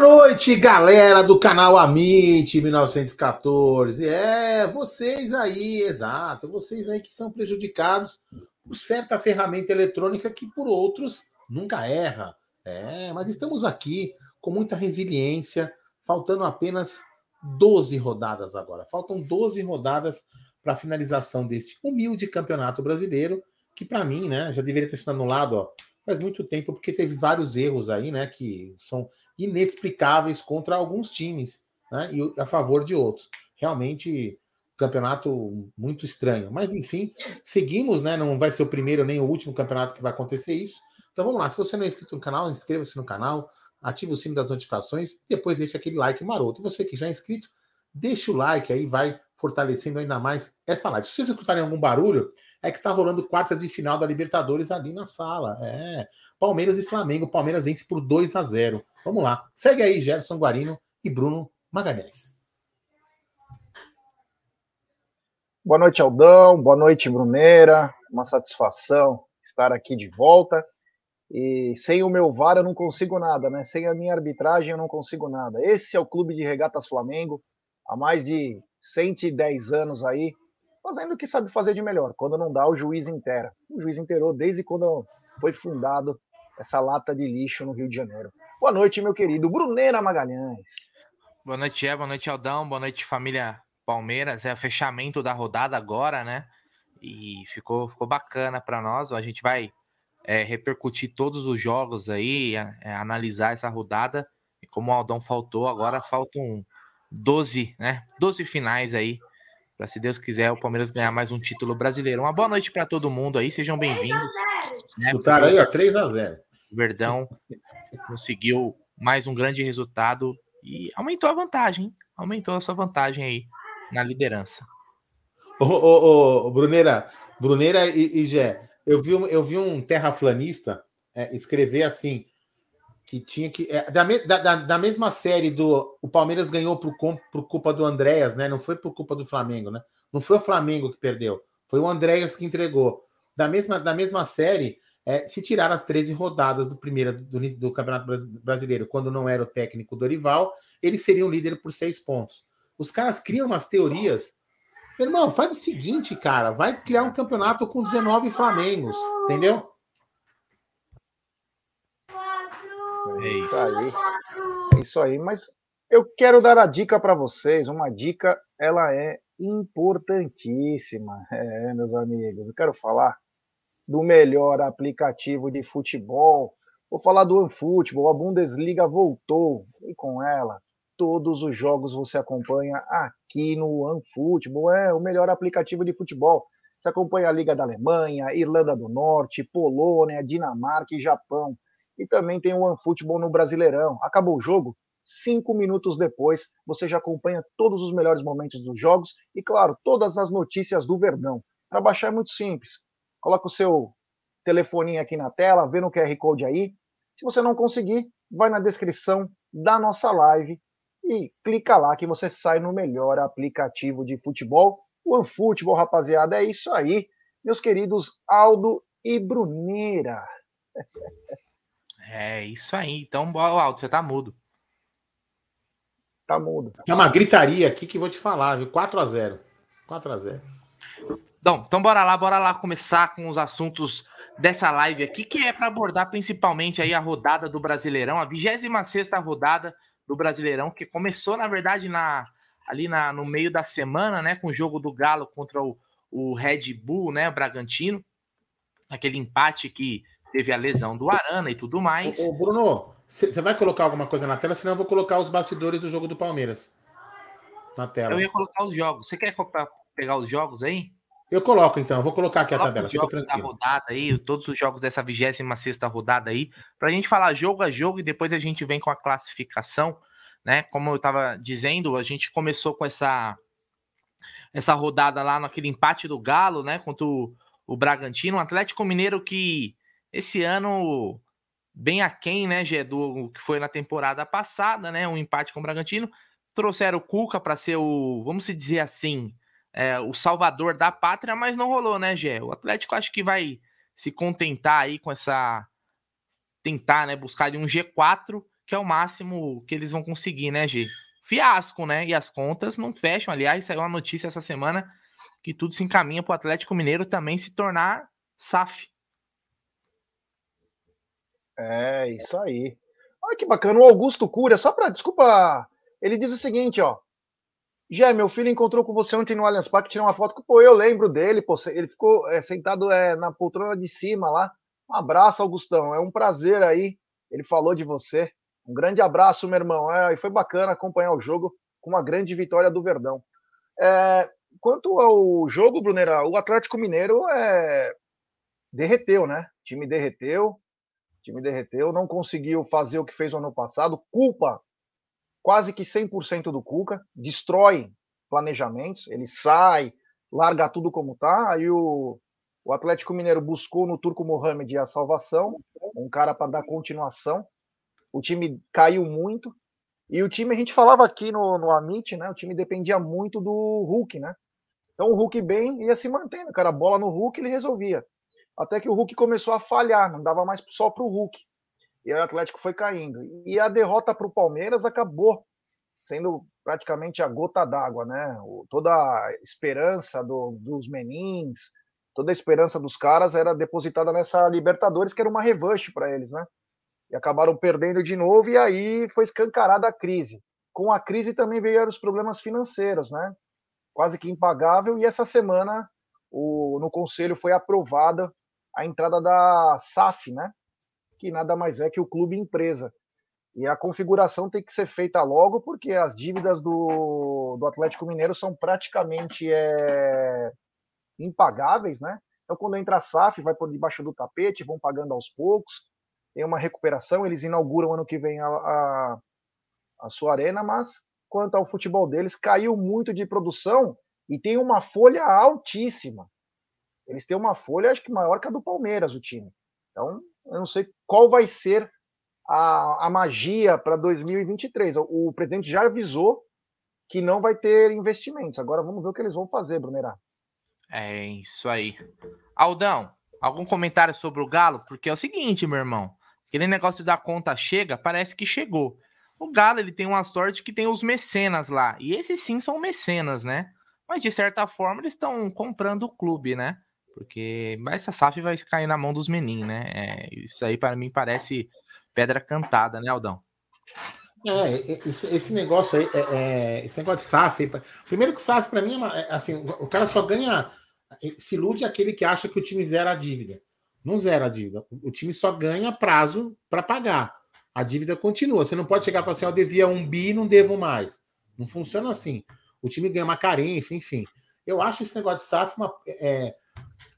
Noite, galera do canal Amit 1914. É, vocês aí, exato, vocês aí que são prejudicados por certa ferramenta eletrônica que por outros nunca erra. É, mas estamos aqui com muita resiliência, faltando apenas 12 rodadas agora. Faltam 12 rodadas para a finalização deste humilde campeonato brasileiro, que para mim, né, já deveria ter sido anulado, ó, faz muito tempo, porque teve vários erros aí, né, que são inexplicáveis contra alguns times, né, e a favor de outros. Realmente, campeonato muito estranho. Mas, enfim, seguimos, né, não vai ser o primeiro nem o último campeonato que vai acontecer isso. Então vamos lá, se você não é inscrito no canal, inscreva-se no canal, ative o sino das notificações e depois deixe aquele like maroto. E você que já é inscrito, deixe o like aí, vai fortalecendo ainda mais essa live. Se vocês escutarem algum barulho, é que está rolando quartas de final da Libertadores ali na sala. É. Palmeiras e Flamengo. Palmeiras vence por 2 a 0. Vamos lá. Segue aí, Gerson Guarino e Bruno Magalhães. Boa noite, Aldão. Boa noite, Bruneira. Uma satisfação estar aqui de volta. E sem o meu VAR eu não consigo nada, né? Sem a minha arbitragem eu não consigo nada. Esse é o Clube de Regatas Flamengo, há mais de 110 anos aí, fazendo o que sabe fazer de melhor. Quando não dá, o juiz inteira. O juiz inteirou desde quando foi fundado essa lata de lixo no Rio de Janeiro. Boa noite, meu querido Brunera Magalhães. Boa noite, é. Boa noite, Aldão. Boa noite, família Palmeiras. É o fechamento da rodada agora, né? E ficou, ficou bacana para nós. A gente vai é, repercutir todos os jogos aí, é, analisar essa rodada. E como o Aldão faltou, agora faltam 12, né? 12 finais aí. Para se Deus quiser, o Palmeiras ganhar mais um título brasileiro. Uma boa noite para todo mundo aí, sejam bem-vindos. Né? Escutaram aí, ó, 3 a 0 O Verdão conseguiu mais um grande resultado e aumentou a vantagem, hein? aumentou a sua vantagem aí na liderança. Ô, ô, ô Bruneira, Bruneira e, e Gé, eu vi, eu vi um terraflanista é, escrever assim: que tinha que. É, da, da, da, mesma série do. O Palmeiras ganhou por, por culpa do Andréas, né? Não foi por culpa do Flamengo, né? Não foi o Flamengo que perdeu, foi o Andréas que entregou. Da mesma, da mesma série, é, se tirar as 13 rodadas do primeiro do, do Campeonato Brasileiro, quando não era o técnico Dorival, eles seriam líder por seis pontos. Os caras criam umas teorias meu irmão, faz o seguinte, cara, vai criar um campeonato com 19 Flamengos, entendeu? É isso aí. É isso aí, mas eu quero dar a dica para vocês, uma dica, ela é importantíssima, é, meus amigos. Eu quero falar do melhor aplicativo de futebol. Vou falar do OneFootball. A Bundesliga voltou e com ela todos os jogos você acompanha aqui no OneFootball. É o melhor aplicativo de futebol. Você acompanha a Liga da Alemanha, Irlanda do Norte, Polônia, Dinamarca e Japão. E também tem o OneFootball no Brasileirão. Acabou o jogo? Cinco minutos depois, você já acompanha todos os melhores momentos dos jogos e, claro, todas as notícias do Verdão. Para baixar é muito simples. Coloca o seu telefoninho aqui na tela, vê no QR Code aí. Se você não conseguir, vai na descrição da nossa live e clica lá que você sai no melhor aplicativo de futebol. OneFootball, rapaziada, é isso aí. Meus queridos Aldo e Bruneira. É isso aí. Então, Aldo, você tá mudo. Tá mudo. Tem uma gritaria aqui que vou te falar, viu? 4 a 0 4 a 0 Então, então bora lá, bora lá começar com os assuntos dessa live aqui, que é para abordar principalmente aí a rodada do Brasileirão, a 26 rodada do Brasileirão, que começou, na verdade, na, ali na, no meio da semana, né, com o jogo do Galo contra o, o Red Bull, né, Bragantino, aquele empate que teve a lesão do Arana e tudo mais. Ô, ô Bruno, você vai colocar alguma coisa na tela, senão eu vou colocar os bastidores do jogo do Palmeiras na tela. Eu ia colocar os jogos. Você quer pegar os jogos aí? Eu coloco então, eu vou colocar aqui a tabela. Os jogos da rodada aí, todos os jogos dessa 26 rodada aí, para a gente falar jogo a jogo e depois a gente vem com a classificação, né? Como eu estava dizendo, a gente começou com essa essa rodada lá naquele empate do Galo, né? Contra o, o Bragantino, um Atlético Mineiro que esse ano bem aquém, né, Gê, do que foi na temporada passada, né? Um empate com o Bragantino. Trouxeram o Cuca para ser o, vamos dizer assim, é, o salvador da pátria, mas não rolou, né, Gé? O Atlético acho que vai se contentar aí com essa. Tentar, né, buscar um G4, que é o máximo que eles vão conseguir, né, G? Fiasco, né? E as contas não fecham. Aliás, saiu uma notícia essa semana que tudo se encaminha para o Atlético Mineiro também se tornar SAF. É, isso aí. Olha que bacana. O Augusto Cura, só para. Desculpa. Ele diz o seguinte, ó. Jé, meu filho encontrou com você ontem no Allianz Parque, tirou uma foto. Pô, eu lembro dele, pô, ele ficou é, sentado é, na poltrona de cima lá. Um abraço, Augustão. É um prazer aí. Ele falou de você. Um grande abraço, meu irmão. É, e foi bacana acompanhar o jogo com uma grande vitória do Verdão. É, quanto ao jogo, Brunera, o Atlético Mineiro é, derreteu, né? O time derreteu. O time derreteu, não conseguiu fazer o que fez o ano passado. Culpa quase que 100% do Cuca, destrói planejamentos, ele sai, larga tudo como tá. Aí o, o Atlético Mineiro buscou no Turco Mohamed a salvação, um cara para dar continuação. O time caiu muito. E o time, a gente falava aqui no, no Amit, né? O time dependia muito do Hulk, né? Então o Hulk bem ia se mantendo, cara. Bola no Hulk ele resolvia. Até que o Hulk começou a falhar, não dava mais só pro Hulk. E o Atlético foi caindo. E a derrota para o Palmeiras acabou sendo praticamente a gota d'água, né? Toda a esperança do, dos menins, toda a esperança dos caras era depositada nessa Libertadores, que era uma revanche para eles, né? E acabaram perdendo de novo, e aí foi escancarada a crise. Com a crise também vieram os problemas financeiros, né? Quase que impagável, e essa semana o, no Conselho foi aprovada a entrada da SAF, né? Que nada mais é que o clube empresa. E a configuração tem que ser feita logo, porque as dívidas do, do Atlético Mineiro são praticamente é, impagáveis, né? Então, quando entra a SAF, vai por debaixo do tapete, vão pagando aos poucos, tem uma recuperação, eles inauguram ano que vem a, a, a sua arena, mas quanto ao futebol deles, caiu muito de produção e tem uma folha altíssima. Eles têm uma folha, acho que maior que a do Palmeiras, o time. Então, eu não sei qual vai ser a, a magia para 2023. O, o presidente já avisou que não vai ter investimentos. Agora vamos ver o que eles vão fazer, Brunerá. É isso aí. Aldão, algum comentário sobre o Galo? Porque é o seguinte, meu irmão. Aquele negócio da conta chega, parece que chegou. O Galo ele tem uma sorte que tem os mecenas lá. E esses sim são mecenas, né? Mas de certa forma eles estão comprando o clube, né? Porque essa SAF vai cair na mão dos meninos, né? É, isso aí para mim parece pedra cantada, né, Aldão? É, esse negócio aí, é, é, esse negócio de SAF. Primeiro que SAF, para mim, é, assim, o cara só ganha. Se ilude aquele que acha que o time zera a dívida. Não zera a dívida. O time só ganha prazo para pagar. A dívida continua. Você não pode chegar e falar assim: eu devia um bi não devo mais. Não funciona assim. O time ganha uma carência, enfim. Eu acho esse negócio de SAF uma, é,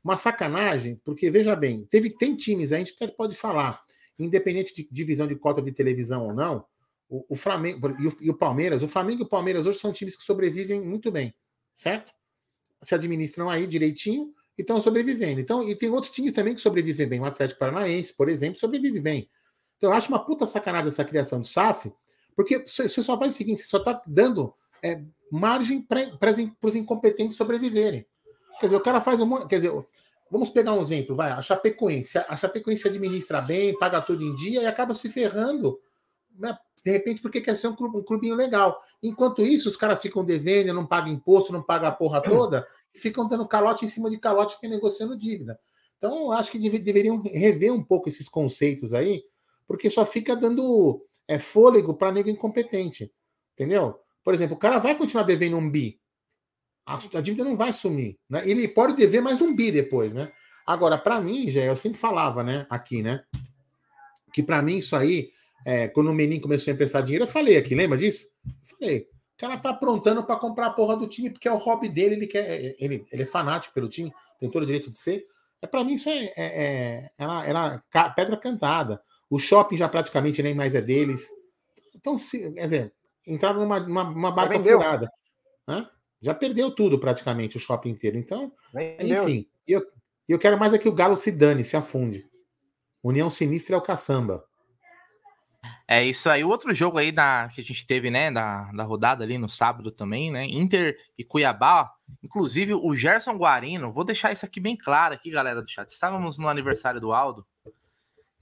uma sacanagem, porque veja bem, teve, tem times, a gente até pode falar independente de divisão de cota de televisão ou não, o, o Flamengo e o, e o, Palmeiras, o Flamengo e o Palmeiras hoje são times que sobrevivem muito bem, certo? Se administram aí direitinho e estão sobrevivendo. Então, e tem outros times também que sobrevivem bem. O Atlético Paranaense, por exemplo, sobrevive bem. Então, eu acho uma puta sacanagem essa criação de SAF, porque você só faz o seguinte: você só está dando é, margem para os incompetentes sobreviverem. Quer dizer, o cara faz um. Quer dizer, Vamos pegar um exemplo, vai, a Chapecoense. A Chapecoense administra bem, paga tudo em dia e acaba se ferrando, né? de repente, porque quer ser um, clube, um clubinho legal. Enquanto isso, os caras ficam devendo, não pagam imposto, não pagam a porra toda, e ficam dando calote em cima de calote e negociando dívida. Então, acho que deve, deveriam rever um pouco esses conceitos aí, porque só fica dando é, fôlego para nego incompetente. Entendeu? Por exemplo, o cara vai continuar devendo um bi a, a dívida não vai sumir. Né? Ele pode dever mais um bi depois, né? Agora, para mim, já eu sempre falava, né, aqui, né, que para mim isso aí, é, quando o menino começou a emprestar dinheiro, eu falei aqui, lembra disso? Eu falei, o cara tá aprontando para comprar a porra do time porque é o hobby dele, ele quer, ele, ele é fanático pelo time, tem todo o direito de ser. É para mim isso é, é, é era, era pedra cantada. O shopping já praticamente nem mais é deles. Então, se, quer dizer, entraram numa, numa, numa barca furada. Hã? Já perdeu tudo praticamente, o shopping inteiro. Então, Vendeu. enfim, eu, eu quero mais é que o Galo se dane, se afunde. União Sinistra é o caçamba. É isso aí. O outro jogo aí da, que a gente teve, né, da, da rodada ali no sábado também, né? Inter e Cuiabá. Inclusive, o Gerson Guarino, vou deixar isso aqui bem claro aqui, galera do chat. Estávamos no aniversário do Aldo.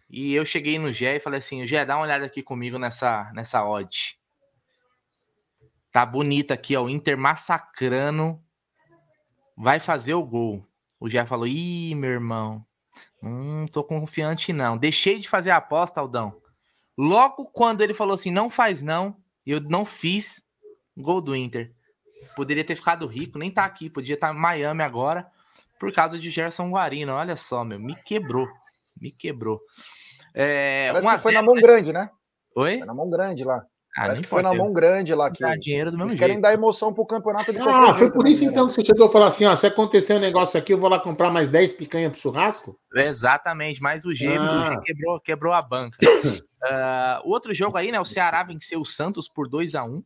E eu cheguei no Gé e falei assim: Gé, dá uma olhada aqui comigo nessa, nessa odd. Tá bonita aqui, ó. O Inter massacrando. Vai fazer o gol. O Gé falou: Ih, meu irmão. Não tô confiante, não. Deixei de fazer a aposta, Aldão. Logo quando ele falou assim: não faz não, eu não fiz gol do Inter. Poderia ter ficado rico, nem tá aqui. Podia estar tá em Miami agora, por causa de Gerson Guarino. Olha só, meu. Me quebrou. Me quebrou. É, Parece que foi na mão né? grande, né? Oi? Foi na mão grande lá. Ah, Parece que foi na mão grande lá. Que dinheiro do mesmo eles jeito. querem dar emoção pro campeonato de Ah, foi por isso então que você chegou a falar assim: ó, se acontecer um negócio aqui, eu vou lá comprar mais 10 picanha pro churrasco? Exatamente, mas o G, ah. o G quebrou, quebrou a banca. uh, o outro jogo aí, né? O Ceará venceu o Santos por 2 a 1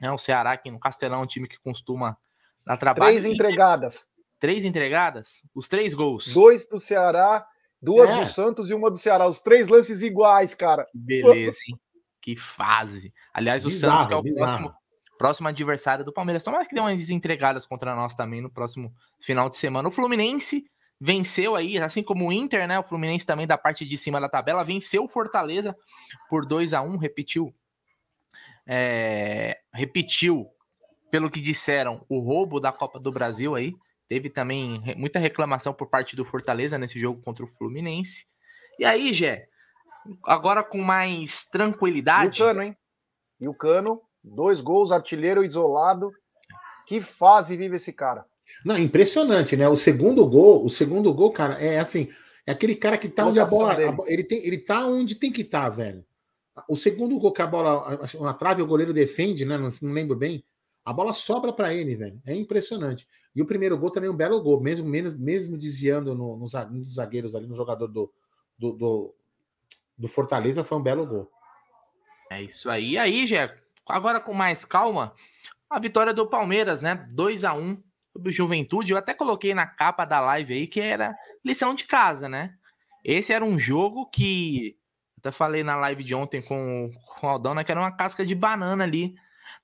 né, O Ceará, aqui no Castelão, é um time que costuma dar trabalho. Três entregadas. Três entregadas? Os três gols. Dois do Ceará, duas é. do Santos e uma do Ceará. Os três lances iguais, cara. Beleza, hein? Que fase. Aliás, o bizarro, Santos, que é o próximo, próximo adversário do Palmeiras. Tomara que dê umas entregadas contra nós também no próximo final de semana. O Fluminense venceu aí, assim como o Inter, né? O Fluminense também da parte de cima da tabela, venceu o Fortaleza por 2 a 1 repetiu. É, repetiu, pelo que disseram, o roubo da Copa do Brasil aí. Teve também muita reclamação por parte do Fortaleza nesse jogo contra o Fluminense. E aí, Gé, agora com mais tranquilidade. E o Cano, hein? E o Cano, dois gols, artilheiro isolado. Que fase vive esse cara? Não, impressionante, né? O segundo gol, o segundo gol, cara, é assim, é aquele cara que tá onde a bola, a, ele tem, ele tá onde tem que estar, tá, velho. O segundo gol que a bola, uma trave o goleiro defende, né? Não, não lembro bem. A bola sobra para ele, velho. É impressionante. E o primeiro gol também é um belo gol, mesmo mesmo, mesmo desviando no, nos zagueiros ali, no jogador do, do, do, do Fortaleza foi um belo gol. É isso aí. E aí, Jé, agora com mais calma, a vitória do Palmeiras, né? 2 a 1 sobre o Juventude. Eu até coloquei na capa da live aí que era lição de casa, né? Esse era um jogo que. Até falei na live de ontem com, com o Aldana né, que era uma casca de banana ali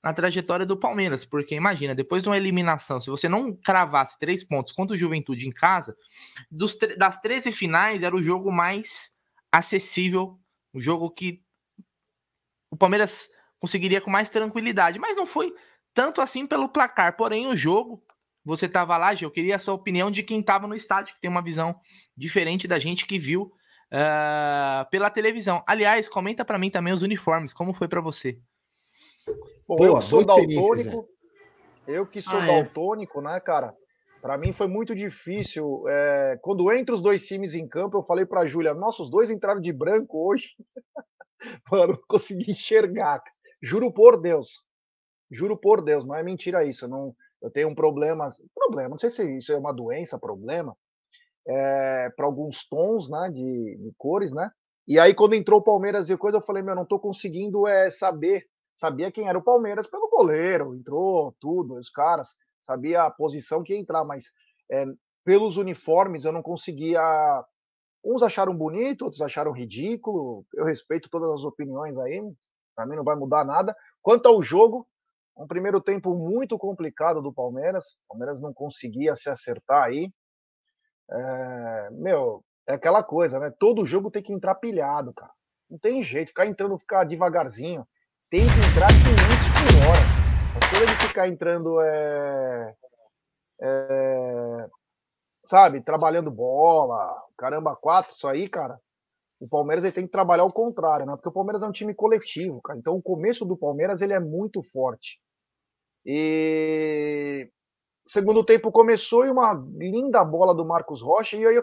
na trajetória do Palmeiras. Porque imagina, depois de uma eliminação, se você não cravasse três pontos contra o Juventude em casa, dos, das 13 finais era o jogo mais acessível, um jogo que o Palmeiras conseguiria com mais tranquilidade, mas não foi tanto assim pelo placar. Porém, o jogo, você estava lá, Gil, eu queria a sua opinião de quem estava no estádio, que tem uma visão diferente da gente que viu uh, pela televisão. Aliás, comenta para mim também os uniformes, como foi para você? Bom, Pô, eu que sou daltônico, eu que sou ah, é. daltônico, é. né, cara? Para mim foi muito difícil. É, quando entra os dois times em campo, eu falei para a Júlia: nossos dois entraram de branco hoje. Mano, não consegui enxergar. Juro por Deus. Juro por Deus, não é mentira isso. Eu, não, eu tenho um problema. Problema, não sei se isso é uma doença, problema. É, para alguns tons né, de, de, cores, né? E aí, quando entrou o Palmeiras e coisa, eu falei: meu, não estou conseguindo é, saber. Sabia quem era o Palmeiras pelo goleiro, entrou tudo, os caras sabia a posição que ia entrar, mas é, pelos uniformes eu não conseguia. Uns acharam bonito, outros acharam ridículo. Eu respeito todas as opiniões aí, para mim não vai mudar nada. Quanto ao jogo, um primeiro tempo muito complicado do Palmeiras. O Palmeiras não conseguia se acertar aí. É, meu, é aquela coisa, né? Todo jogo tem que entrar pilhado, cara. Não tem jeito, ficar entrando, ficar devagarzinho. Tem que entrar 500 por hora. As coisas de ficar entrando é, é, sabe, trabalhando bola, caramba, quatro, isso aí, cara. O Palmeiras ele tem que trabalhar o contrário, né? Porque o Palmeiras é um time coletivo, cara. Então o começo do Palmeiras ele é muito forte. E segundo tempo começou e uma linda bola do Marcos Rocha e aí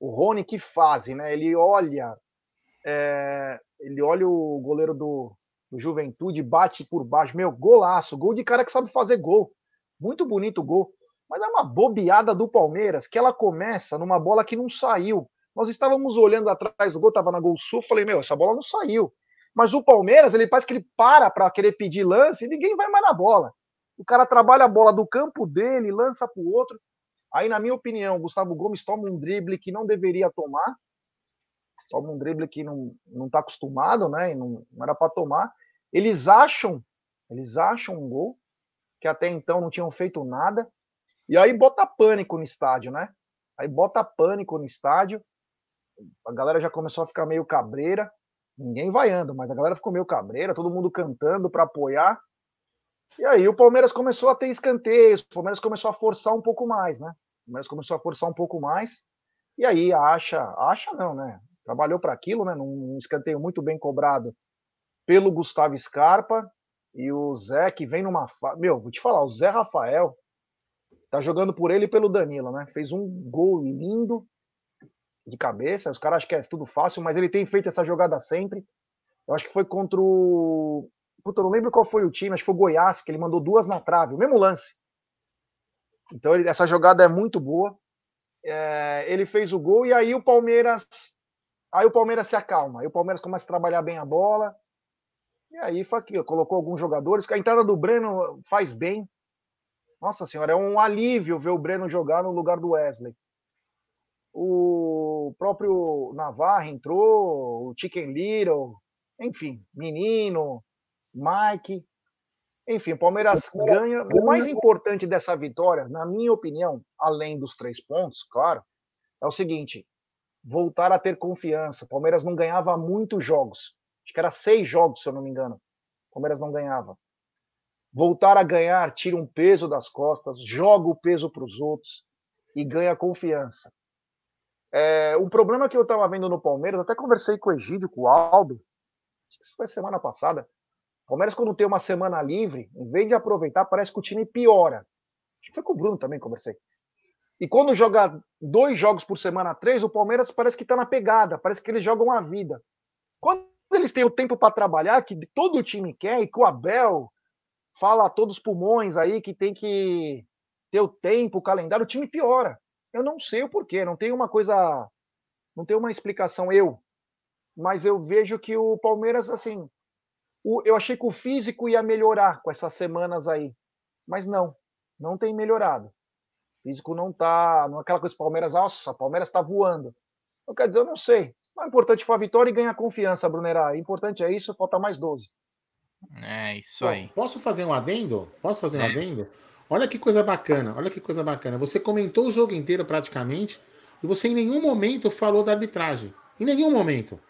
o Rony que fase, né? Ele olha, é, ele olha o goleiro do, do Juventude, bate por baixo. Meu, golaço. Gol de cara que sabe fazer gol. Muito bonito o gol. Mas é uma bobeada do Palmeiras, que ela começa numa bola que não saiu. Nós estávamos olhando atrás do gol, estava na Gol Sul, falei, meu, essa bola não saiu. Mas o Palmeiras, ele parece que ele para para querer pedir lance e ninguém vai mais na bola. O cara trabalha a bola do campo dele, lança para o outro. Aí, na minha opinião, o Gustavo Gomes toma um drible que não deveria tomar. Toma um drible que não está acostumado, né? E não, não era para tomar. Eles acham, eles acham um gol, que até então não tinham feito nada, e aí bota pânico no estádio, né? Aí bota pânico no estádio. a galera já começou a ficar meio cabreira, ninguém vaiando, mas a galera ficou meio cabreira, todo mundo cantando para apoiar. E aí o Palmeiras começou a ter escanteios, o Palmeiras começou a forçar um pouco mais, né? O Palmeiras começou a forçar um pouco mais. E aí acha, acha não, né? Trabalhou para aquilo, né? Num escanteio muito bem cobrado pelo Gustavo Scarpa e o Zé que vem numa, meu, vou te falar, o Zé Rafael tá jogando por ele e pelo Danilo, né? Fez um gol lindo de cabeça. Os caras acham que é tudo fácil, mas ele tem feito essa jogada sempre. Eu acho que foi contra o. Puta, eu não lembro qual foi o time, acho que foi o Goiás, que ele mandou duas na trave, o mesmo lance. Então ele, essa jogada é muito boa. É, ele fez o gol e aí o Palmeiras. Aí o Palmeiras se acalma. Aí o Palmeiras começa a trabalhar bem a bola. E aí foi aqui, colocou alguns jogadores. A entrada do Breno faz bem. Nossa senhora, é um alívio ver o Breno jogar no lugar do Wesley. O próprio Navarra entrou, o Chicken Little, enfim, Menino, Mike. Enfim, o Palmeiras ganha. O mais importante dessa vitória, na minha opinião, além dos três pontos, claro, é o seguinte: voltar a ter confiança. O Palmeiras não ganhava muitos jogos. Acho que era seis jogos, se eu não me engano. O Palmeiras não ganhava voltar a ganhar, tira um peso das costas, joga o peso para os outros e ganha confiança. É, um problema que eu estava vendo no Palmeiras, até conversei com o Egídio, com o Aldo, acho que isso foi semana passada. O Palmeiras, quando tem uma semana livre, em vez de aproveitar, parece que o time piora. Acho que foi com o Bruno também, conversei. E quando joga dois jogos por semana, três, o Palmeiras parece que está na pegada, parece que eles jogam a vida. Quando eles têm o tempo para trabalhar, que todo o time quer, e que o Abel, fala a todos os pulmões aí que tem que ter o tempo, o calendário, o time piora. Eu não sei o porquê, não tem uma coisa, não tem uma explicação eu, mas eu vejo que o Palmeiras, assim, o, eu achei que o físico ia melhorar com essas semanas aí, mas não, não tem melhorado. O físico não tá, não é aquela coisa, Palmeiras, nossa, Palmeiras tá voando. Então, quer dizer, eu não sei. O importante foi a vitória e ganhar confiança, Brunera. O importante é isso, falta mais 12. É, isso Bom, aí. Posso fazer um adendo? Posso fazer um é. adendo? Olha que coisa bacana, olha que coisa bacana. Você comentou o jogo inteiro praticamente e você em nenhum momento falou da arbitragem. Em nenhum momento.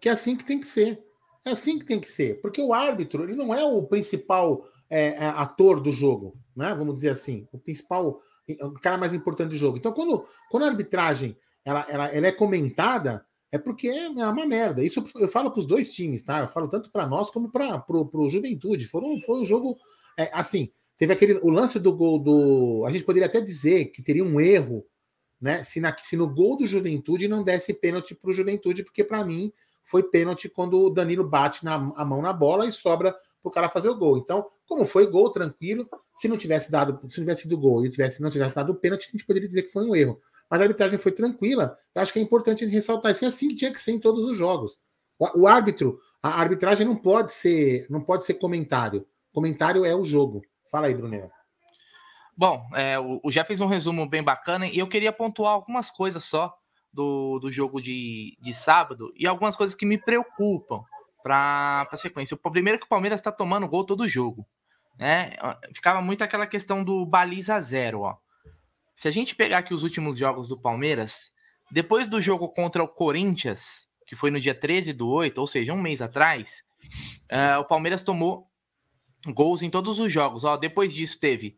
Que é assim que tem que ser. É assim que tem que ser. Porque o árbitro, ele não é o principal é, é ator do jogo, né? Vamos dizer assim. O principal, o cara mais importante do jogo. Então, quando, quando a arbitragem ela, ela, ela é comentada, é porque é uma merda. Isso eu falo para os dois times, tá? Eu falo tanto para nós como para o Juventude. Foram, foi um jogo é, assim. Teve aquele o lance do gol do. A gente poderia até dizer que teria um erro, né? Se, na, se no gol do Juventude não desse pênalti para o Juventude, porque para mim foi pênalti quando o Danilo bate na, a mão na bola e sobra para o cara fazer o gol. Então, como foi gol tranquilo, se não tivesse dado, se não tivesse sido gol e tivesse não tivesse dado o pênalti, a gente poderia dizer que foi um erro mas a arbitragem foi tranquila. Eu acho que é importante ressaltar isso. E assim tinha que ser em todos os jogos. O, o, árbitro, a arbitragem não pode ser, não pode ser comentário. Comentário é o jogo. Fala aí, Brunel. Bom, é, o, o já fez um resumo bem bacana e eu queria pontuar algumas coisas só do, do jogo de, de sábado e algumas coisas que me preocupam para a sequência. O primeiro é que o Palmeiras está tomando gol todo jogo. Né? Ficava muito aquela questão do baliza zero, ó. Se a gente pegar aqui os últimos jogos do Palmeiras, depois do jogo contra o Corinthians, que foi no dia 13 do 8, ou seja, um mês atrás, uh, o Palmeiras tomou gols em todos os jogos. Ó, depois disso teve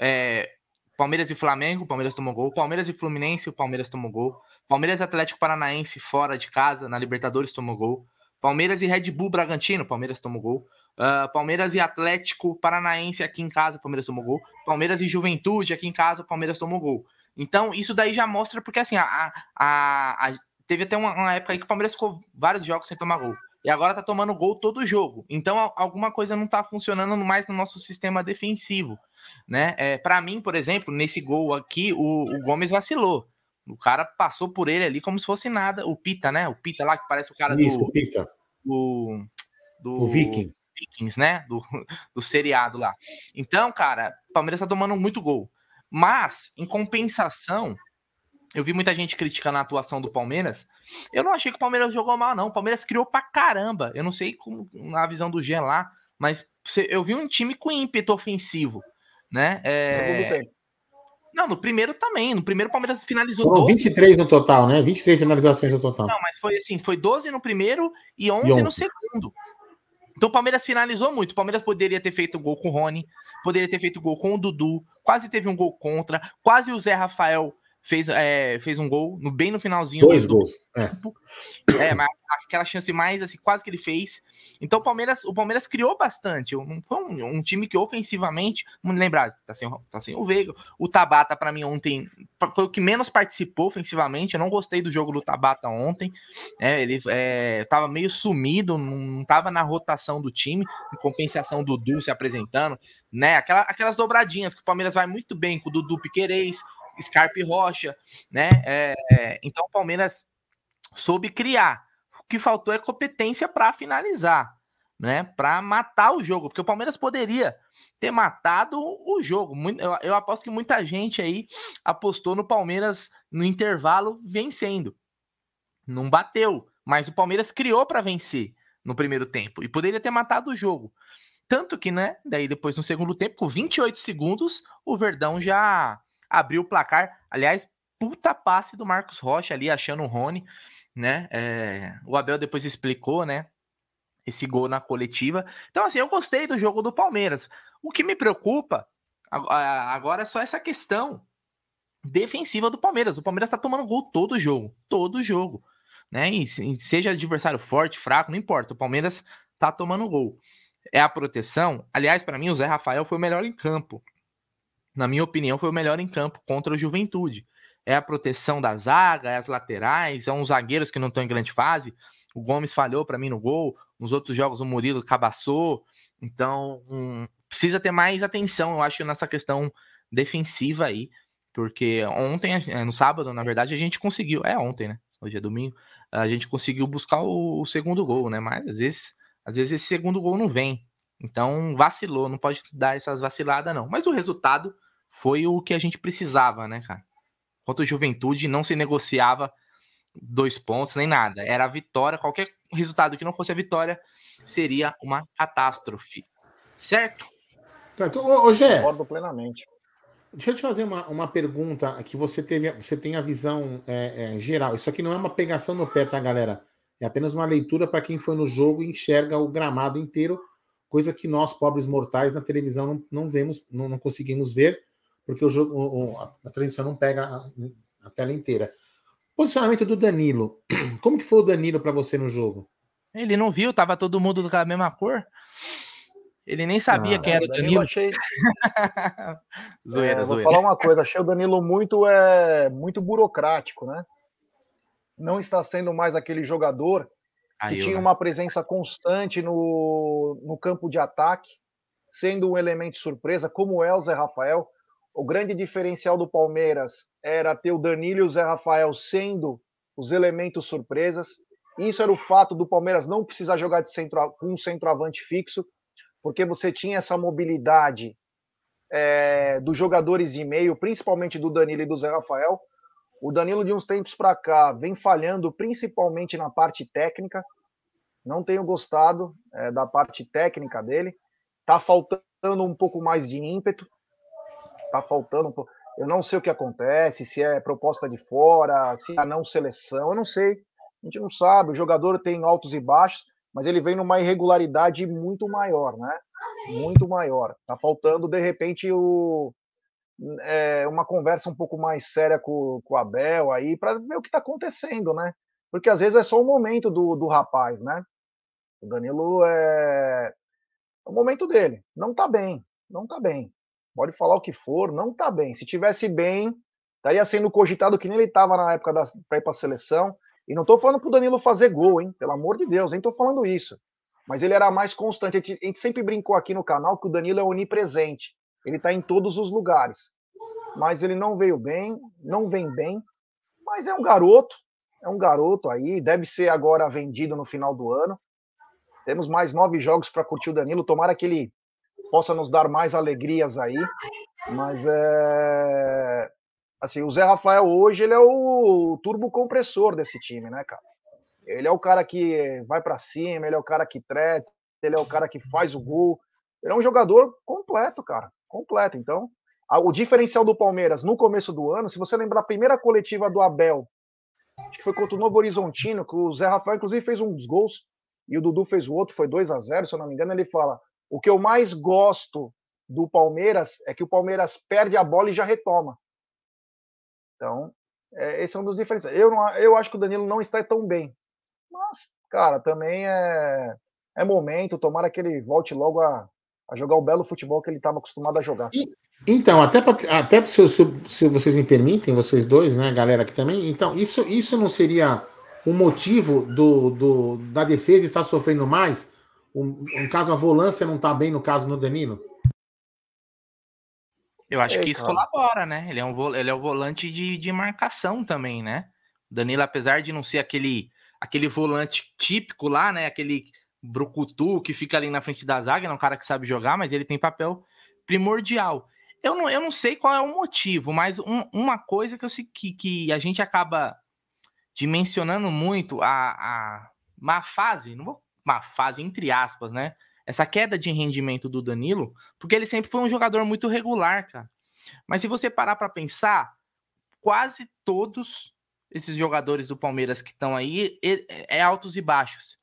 é, Palmeiras e Flamengo, o Palmeiras tomou gol. Palmeiras e Fluminense, o Palmeiras tomou gol. Palmeiras e Atlético Paranaense fora de casa, na Libertadores, tomou gol. Palmeiras e Red Bull Bragantino, Palmeiras tomou gol. Uh, Palmeiras e Atlético Paranaense aqui em casa, Palmeiras tomou gol. Palmeiras e Juventude aqui em casa, Palmeiras tomou gol. Então, isso daí já mostra, porque assim, a, a, a teve até uma, uma, época aí que o Palmeiras ficou vários jogos sem tomar gol. E agora tá tomando gol todo jogo. Então, alguma coisa não tá funcionando mais no nosso sistema defensivo. Né? É, para mim, por exemplo, nesse gol aqui, o, o, Gomes vacilou. O cara passou por ele ali como se fosse nada. O Pita, né? O Pita lá, que parece o cara Isso, do. Pita. Do, do, o Viking. Vikings, né? Do, do seriado lá. Então, cara, o Palmeiras tá tomando muito gol. Mas, em compensação, eu vi muita gente criticando a atuação do Palmeiras. Eu não achei que o Palmeiras jogou mal, não. O Palmeiras criou pra caramba. Eu não sei como na visão do Jean lá, mas eu vi um time com ímpeto ofensivo, né? É... Não, no primeiro também. No primeiro o Palmeiras finalizou Foram 12. 23 no total, né? 23 finalizações no total. Não, mas foi assim, foi 12 no primeiro e 11, e 11. no segundo. Então o Palmeiras finalizou muito. O Palmeiras poderia ter feito gol com o Rony, poderia ter feito gol com o Dudu, quase teve um gol contra, quase o Zé Rafael fez, é, fez um gol no, bem no finalzinho. Dois do, gols. É. é, mas aquela chance mais, assim, quase que ele fez. Então o Palmeiras, o Palmeiras criou bastante. Foi um, um time que ofensivamente, vamos lembrar, tá sem, tá sem o Veiga. O Tabata, para mim, ontem foi o que menos participou ofensivamente. Eu não gostei do jogo do Tabata ontem. É, ele é, tava meio sumido, não tava na rotação do time, em compensação do Dudu se apresentando, né? Aquela, aquelas dobradinhas que o Palmeiras vai muito bem com o Dudu Piquerez, Scarpe Rocha, né? É, é, então o Palmeiras soube criar. O que faltou é competência para finalizar, né? Para matar o jogo, porque o Palmeiras poderia ter matado o jogo. Eu, eu aposto que muita gente aí apostou no Palmeiras no intervalo vencendo. Não bateu, mas o Palmeiras criou para vencer no primeiro tempo e poderia ter matado o jogo. Tanto que, né, daí depois no segundo tempo, com 28 segundos, o Verdão já abriu o placar. Aliás, puta passe do Marcos Rocha ali, achando o Rony, né? É, o Abel depois explicou, né? Esse gol na coletiva. Então, assim, eu gostei do jogo do Palmeiras. O que me preocupa agora é só essa questão defensiva do Palmeiras. O Palmeiras tá tomando gol todo jogo. Todo jogo. Né? E seja adversário forte, fraco, não importa. O Palmeiras tá tomando gol. É a proteção. Aliás, para mim, o Zé Rafael foi o melhor em campo na minha opinião, foi o melhor em campo contra o Juventude. É a proteção da zaga, é as laterais, são os zagueiros que não estão em grande fase. O Gomes falhou para mim no gol, nos outros jogos o Murilo cabaçou. Então, hum, precisa ter mais atenção, eu acho, nessa questão defensiva aí. Porque ontem, é, no sábado, na verdade, a gente conseguiu. É ontem, né? Hoje é domingo. A gente conseguiu buscar o, o segundo gol, né? Mas às vezes, às vezes esse segundo gol não vem. Então vacilou, não pode dar essas vaciladas, não. Mas o resultado foi o que a gente precisava, né, cara? Contra o Juventude não se negociava dois pontos nem nada. Era a vitória, qualquer resultado que não fosse a vitória seria uma catástrofe. Certo? Ô, ô Gé, Concordo plenamente. Deixa eu te fazer uma, uma pergunta que você teve, você tem a visão é, é, geral. Isso aqui não é uma pegação no pé, tá, galera? É apenas uma leitura para quem foi no jogo e enxerga o gramado inteiro, coisa que nós, pobres mortais, na televisão não, não vemos, não, não conseguimos ver porque o jogo, a transmissão não pega a, a tela inteira. Posicionamento do Danilo. Como que foi o Danilo para você no jogo? Ele não viu, tava todo mundo com a mesma cor. Ele nem sabia ah, quem era o Danilo. Danilo. Achei... zoeira, é, vou falar uma coisa, achei o Danilo muito, é, muito burocrático, né? Não está sendo mais aquele jogador que Aí, tinha uma presença constante no, no campo de ataque, sendo um elemento surpresa, como é o Zé Rafael o grande diferencial do Palmeiras era ter o Danilo e o Zé Rafael sendo os elementos surpresas. Isso era o fato do Palmeiras não precisar jogar de centro, com um centroavante fixo, porque você tinha essa mobilidade é, dos jogadores de meio, principalmente do Danilo e do Zé Rafael. O Danilo, de uns tempos para cá, vem falhando principalmente na parte técnica. Não tenho gostado é, da parte técnica dele. Tá faltando um pouco mais de ímpeto tá faltando. Eu não sei o que acontece, se é proposta de fora, se é não seleção, eu não sei. A gente não sabe. O jogador tem altos e baixos, mas ele vem numa irregularidade muito maior, né? Muito maior. Tá faltando, de repente, o, é, uma conversa um pouco mais séria com, com o Abel aí, para ver o que está acontecendo, né? Porque às vezes é só o momento do, do rapaz, né? O Danilo é... é o momento dele. Não tá bem, não tá bem pode falar o que for, não tá bem. Se tivesse bem, estaria sendo cogitado que nem ele estava na época para ir para seleção. E não estou falando para o Danilo fazer gol, hein? Pelo amor de Deus, nem estou falando isso. Mas ele era mais constante. A gente, a gente, sempre brincou aqui no canal que o Danilo é onipresente. Ele está em todos os lugares. Mas ele não veio bem, não vem bem. Mas é um garoto, é um garoto aí. Deve ser agora vendido no final do ano. Temos mais nove jogos para curtir o Danilo. Tomara que ele possa nos dar mais alegrias aí. Mas é. Assim, o Zé Rafael hoje ele é o turbo compressor desse time, né, cara? Ele é o cara que vai para cima, ele é o cara que treta, ele é o cara que faz o gol. Ele é um jogador completo, cara, completo. Então, O diferencial do Palmeiras no começo do ano, se você lembrar a primeira coletiva do Abel, acho que foi contra o Novo Horizontino, que o Zé Rafael, inclusive, fez um dos gols, e o Dudu fez o outro, foi 2 a 0 se eu não me engano. Ele fala: o que eu mais gosto do Palmeiras é que o Palmeiras perde a bola e já retoma. Então, é, esse é um dos diferenciais. Eu, não, eu acho que o Danilo não está tão bem. Mas, cara, também é, é momento. Tomara que ele volte logo a, a jogar o belo futebol que ele estava acostumado a jogar. E, então, até, pra, até se, se, se, vocês me permitem, vocês dois, né, galera aqui também, então, isso, isso não seria o motivo do, do, da defesa estar sofrendo mais? Um, um caso a volância não está bem, no caso no Danilo? Eu acho que isso colabora, né? Ele é, um, ele é o volante de, de marcação também, né? O Danilo, apesar de não ser aquele, aquele volante típico lá, né? Aquele brucutu que fica ali na frente da zaga, é um cara que sabe jogar, mas ele tem papel primordial. Eu não, eu não sei qual é o motivo, mas um, uma coisa que, eu, que, que a gente acaba dimensionando muito a, a má fase, não vou má fase entre aspas, né? essa queda de rendimento do Danilo, porque ele sempre foi um jogador muito regular, cara. Mas se você parar para pensar, quase todos esses jogadores do Palmeiras que estão aí é altos e baixos,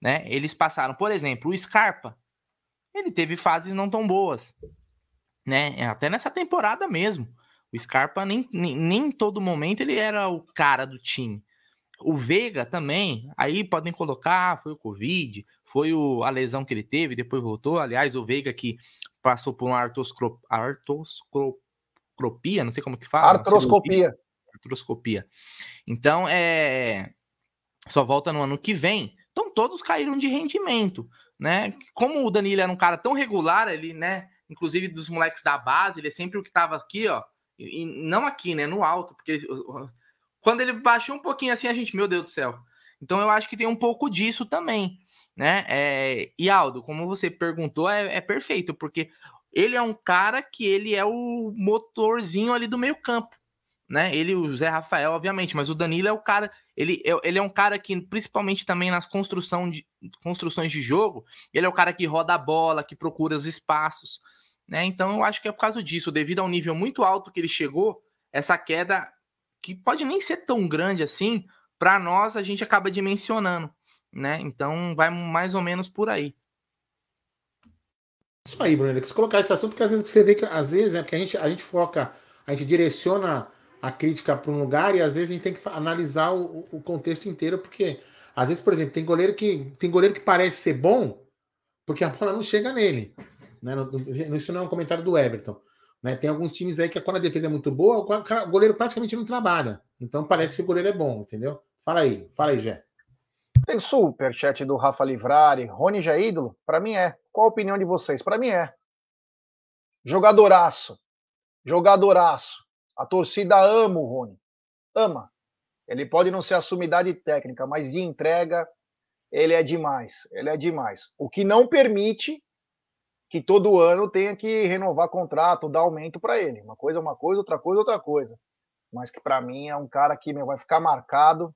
né? Eles passaram, por exemplo, o Scarpa, ele teve fases não tão boas, né? Até nessa temporada mesmo. O Scarpa nem, nem, nem em todo momento ele era o cara do time. O Veiga também, aí podem colocar, foi o Covid, foi o, a lesão que ele teve, depois voltou. Aliás, o Veiga que passou por uma artroscopia, artroscopia não sei como que fala. Artroscopia. Artroscopia. Então, é só volta no ano que vem. Então, todos caíram de rendimento, né? Como o Danilo era um cara tão regular, ele, né? Inclusive dos moleques da base, ele é sempre o que tava aqui, ó. E não aqui, né? No alto, porque quando ele baixou um pouquinho assim, a gente, meu Deus do céu. Então eu acho que tem um pouco disso também né? É, e Aldo, como você perguntou, é, é, perfeito, porque ele é um cara que ele é o motorzinho ali do meio campo, né? Ele, o Zé Rafael, obviamente, mas o Danilo é o cara, ele, é, ele é um cara que, principalmente também nas construção de, construções de jogo, ele é o cara que roda a bola, que procura os espaços, né? Então eu acho que é por causa disso, devido ao nível muito alto que ele chegou, essa queda que pode nem ser tão grande assim, para nós a gente acaba dimensionando né? Então vai mais ou menos por aí. Isso aí, Bruno. Se colocar esse assunto, porque às vezes você vê que às vezes é porque a gente, a gente foca, a gente direciona a crítica para um lugar e às vezes a gente tem que analisar o, o, contexto inteiro, porque às vezes, por exemplo, tem goleiro que tem goleiro que parece ser bom porque a bola não chega nele. Né? Isso não é um comentário do Everton. Né? Tem alguns times aí que quando a defesa é muito boa, o goleiro praticamente não trabalha. Então parece que o goleiro é bom, entendeu? Fala aí, fala aí, Jé. Tem superchat do Rafa Livrari. Rony já é ídolo? Para mim é. Qual a opinião de vocês? Para mim é. Jogadoraço. Jogadoraço. A torcida ama o Rony. Ama. Ele pode não ser a sumidade técnica, mas de entrega, ele é demais. Ele é demais. O que não permite que todo ano tenha que renovar contrato, dar aumento para ele. Uma coisa é uma coisa, outra coisa outra coisa. Mas que para mim é um cara que meu, vai ficar marcado.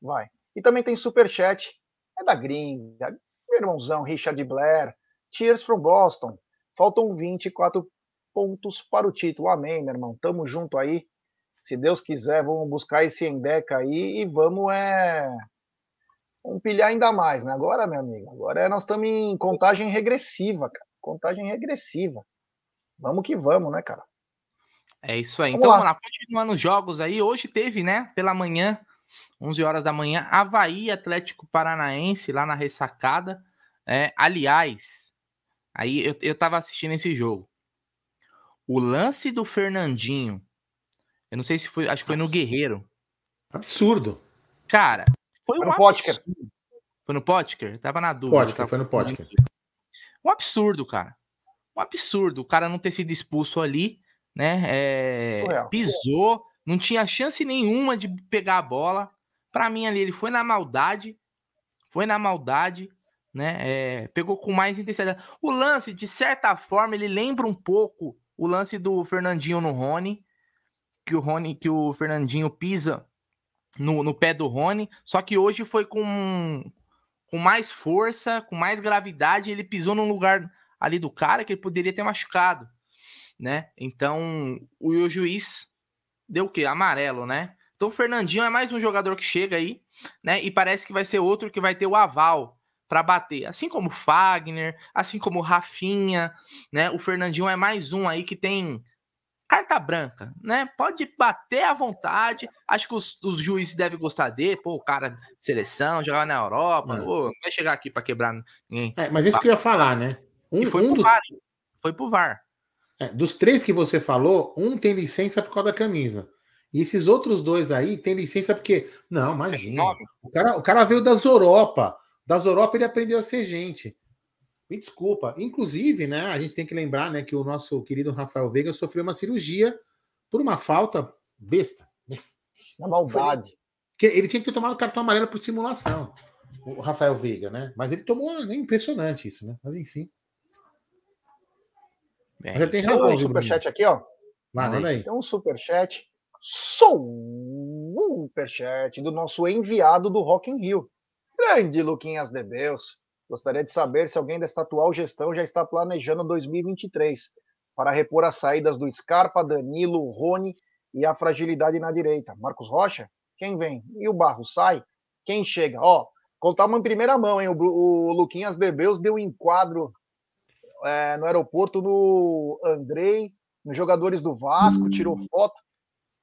Vai. E também tem superchat, é da gringa, meu irmãozão Richard Blair. Cheers from Boston. Faltam 24 pontos para o título. Amém, meu irmão. Tamo junto aí. Se Deus quiser, vamos buscar esse Endeca aí e vamos é vamos pilhar ainda mais, né? Agora, meu amigo, agora é, nós estamos em contagem regressiva, cara. Contagem regressiva. Vamos que vamos, né, cara? É isso aí. Vamos então, lá. vamos lá, continuando os jogos aí. Hoje teve, né, pela manhã, 11 horas da manhã, Havaí Atlético Paranaense, lá na ressacada. É, aliás, aí eu, eu tava assistindo esse jogo. O lance do Fernandinho, eu não sei se foi, acho que foi no Guerreiro. Absurdo. Cara, foi, foi um no Potker. Foi no Potker? tava na dúvida. Potker, foi no Potker. Um absurdo, cara. Um absurdo. O cara não ter sido expulso ali, né? É, pisou, não tinha chance nenhuma de pegar a bola. Para mim ali ele foi na maldade, foi na maldade, né? É, pegou com mais intensidade. O lance, de certa forma, ele lembra um pouco o lance do Fernandinho no Rony, que o Rony, que o Fernandinho pisa no, no pé do Rony, só que hoje foi com com mais força, com mais gravidade, ele pisou num lugar ali do cara que ele poderia ter machucado. né? Então, o, o juiz deu o quê? Amarelo, né? Então, o Fernandinho é mais um jogador que chega aí, né? E parece que vai ser outro que vai ter o aval para bater. Assim como o Fagner, assim como o Rafinha, né? O Fernandinho é mais um aí que tem carta branca, né? Pode bater à vontade. Acho que os, os juízes devem gostar dele. Pô, o cara de seleção, jogar na Europa. É. Pô, não vai chegar aqui para quebrar ninguém. É, mas isso que eu ia falar, né? Um, e foi, um pro dos... VAR, foi pro VAR. É, dos três que você falou, um tem licença por causa da camisa. E esses outros dois aí têm licença porque. Não, imagina. O cara, o cara veio das Europa. Das Europa ele aprendeu a ser gente. Me desculpa. Inclusive, né, a gente tem que lembrar né, que o nosso querido Rafael Veiga sofreu uma cirurgia por uma falta besta. Uma maldade. Que ele tinha que ter tomado cartão amarelo por simulação. O Rafael Veiga, né? Mas ele tomou. É impressionante isso, né? Mas enfim. Bem, já tem razão. Tem um superchat aqui, ó. Manda aí. Tem um superchat. Superchat do nosso enviado do Rock in Rio. Grande Luquinhas de Beus. Gostaria de saber se alguém desta atual gestão já está planejando 2023 para repor as saídas do Scarpa, Danilo, Rony e a fragilidade na direita. Marcos Rocha? Quem vem? E o Barro sai? Quem chega? Ó, contar uma em primeira mão, hein? O, o Luquinhas Debeus deu um enquadro é, no aeroporto no Andrei, nos jogadores do Vasco, tirou foto.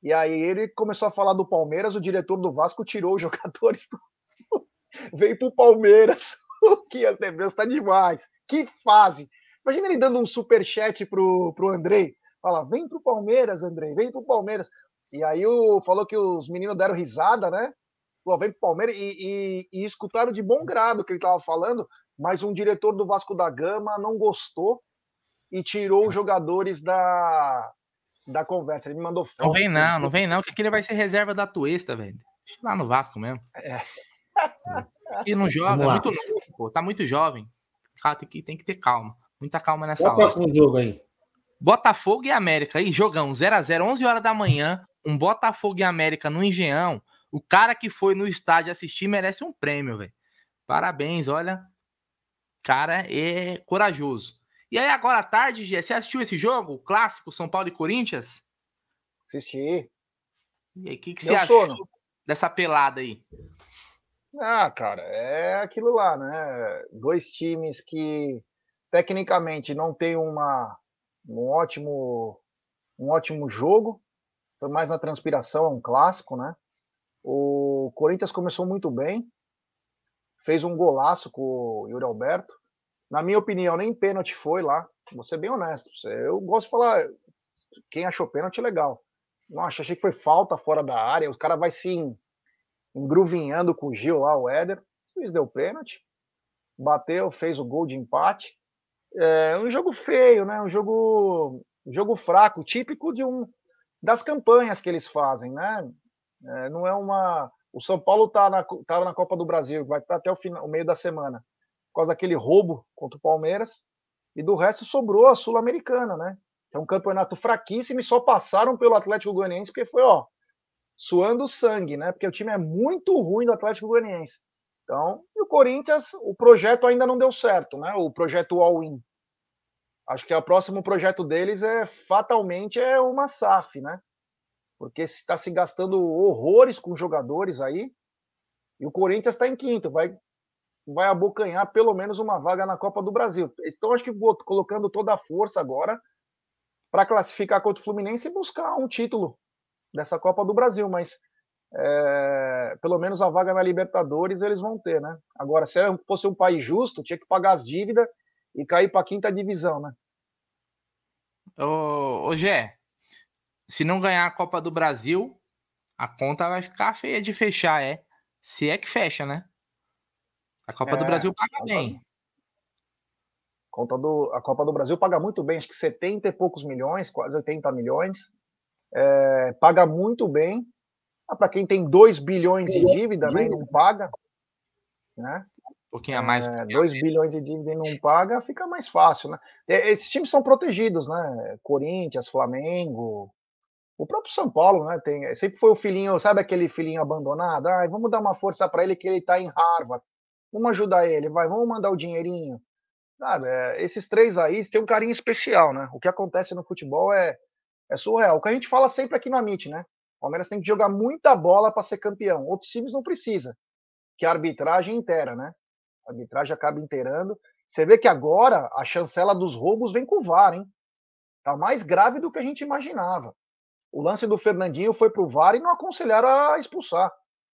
E aí ele começou a falar do Palmeiras, o diretor do Vasco tirou os jogadores do... veio pro Palmeiras. O Kias Deus tá demais. Que fase. Imagina ele dando um superchat pro, pro Andrei. Fala, vem pro Palmeiras, Andrei, vem pro Palmeiras. E aí o, falou que os meninos deram risada, né? Falou, vem pro Palmeiras e, e, e escutaram de bom grado o que ele tava falando, mas um diretor do Vasco da Gama não gostou e tirou os jogadores da, da conversa. Ele me mandou foto. Não vem não, não vem não, que aquele vai ser reserva da Tuesta, velho. Lá no Vasco mesmo. É. E não joga, é muito novo, pô, tá muito jovem. Cara, tem que, tem que ter calma. Muita calma nessa Qual hora. Qual o próximo jogo aí? Botafogo e América. Aí, jogão 0x0, 11 horas da manhã. Um Botafogo e América no Engenhão. O cara que foi no estádio assistir merece um prêmio, velho. Parabéns, olha. Cara é corajoso. E aí, agora à tarde, Gê, você assistiu esse jogo? O clássico São Paulo e Corinthians? Assisti. E aí, o que, que você achou dessa pelada aí? Ah, cara, é aquilo lá, né? Dois times que tecnicamente não tem uma, um ótimo um ótimo jogo, foi mais na transpiração, é um clássico, né? O Corinthians começou muito bem, fez um golaço com o Yuri Alberto. Na minha opinião, nem pênalti foi lá. Vou ser bem honesto. Eu gosto de falar, quem achou pênalti, legal. Nossa, achei que foi falta fora da área. Os caras vai se engruvinhando com o Gil lá, o Éder. O juiz deu pênalti, bateu, fez o gol de empate. É um jogo feio, né? Um jogo, um jogo fraco, típico de um das campanhas que eles fazem, né? É, não é uma. O São Paulo tá na, tá na Copa do Brasil, vai estar até o, final, o meio da semana, por causa daquele roubo contra o Palmeiras, e do resto sobrou a Sul-Americana, né? Que é um campeonato fraquíssimo e só passaram pelo Atlético Goianiense porque foi, ó, suando sangue, né? Porque o time é muito ruim do Atlético Goianiense. Então, e o Corinthians, o projeto ainda não deu certo, né? O projeto All-In. Acho que o próximo projeto deles é fatalmente é uma SAF, né? Porque está se gastando horrores com jogadores aí. E o Corinthians está em quinto, vai vai abocanhar pelo menos uma vaga na Copa do Brasil. Então acho que colocando toda a força agora para classificar contra o Fluminense e buscar um título dessa Copa do Brasil, mas é, pelo menos a vaga na Libertadores eles vão ter, né? Agora, se fosse um país justo, tinha que pagar as dívidas e cair para a quinta divisão, né? Ô, ô Gé, se não ganhar a Copa do Brasil, a conta vai ficar feia de fechar, é? Se é que fecha, né? A Copa é, do Brasil paga bem. Conta do, a Copa do Brasil paga muito bem, acho que 70 e poucos milhões, quase 80 milhões é, paga muito bem. Ah, para quem tem 2 bilhões de dívida né, e não paga, né? Um pouquinho a mais. É, 2 bilhões de dívida e não paga, fica mais fácil, né? Esses times são protegidos, né? Corinthians, Flamengo, o próprio São Paulo, né? Tem, sempre foi o filhinho, sabe aquele filhinho abandonado? Ah, vamos dar uma força para ele que ele está em Harvard. Vamos ajudar ele, vai, vamos mandar o dinheirinho. Sabe, é, esses três aí têm um carinho especial, né? O que acontece no futebol é, é surreal. O que a gente fala sempre aqui no Amit, né? O Palmeiras tem que jogar muita bola para ser campeão. Outros times não precisa, que a arbitragem inteira, né? A arbitragem acaba inteirando. Você vê que agora a chancela dos roubos vem com o VAR, hein? Tá mais grave do que a gente imaginava. O lance do Fernandinho foi pro VAR e não aconselharam a expulsar.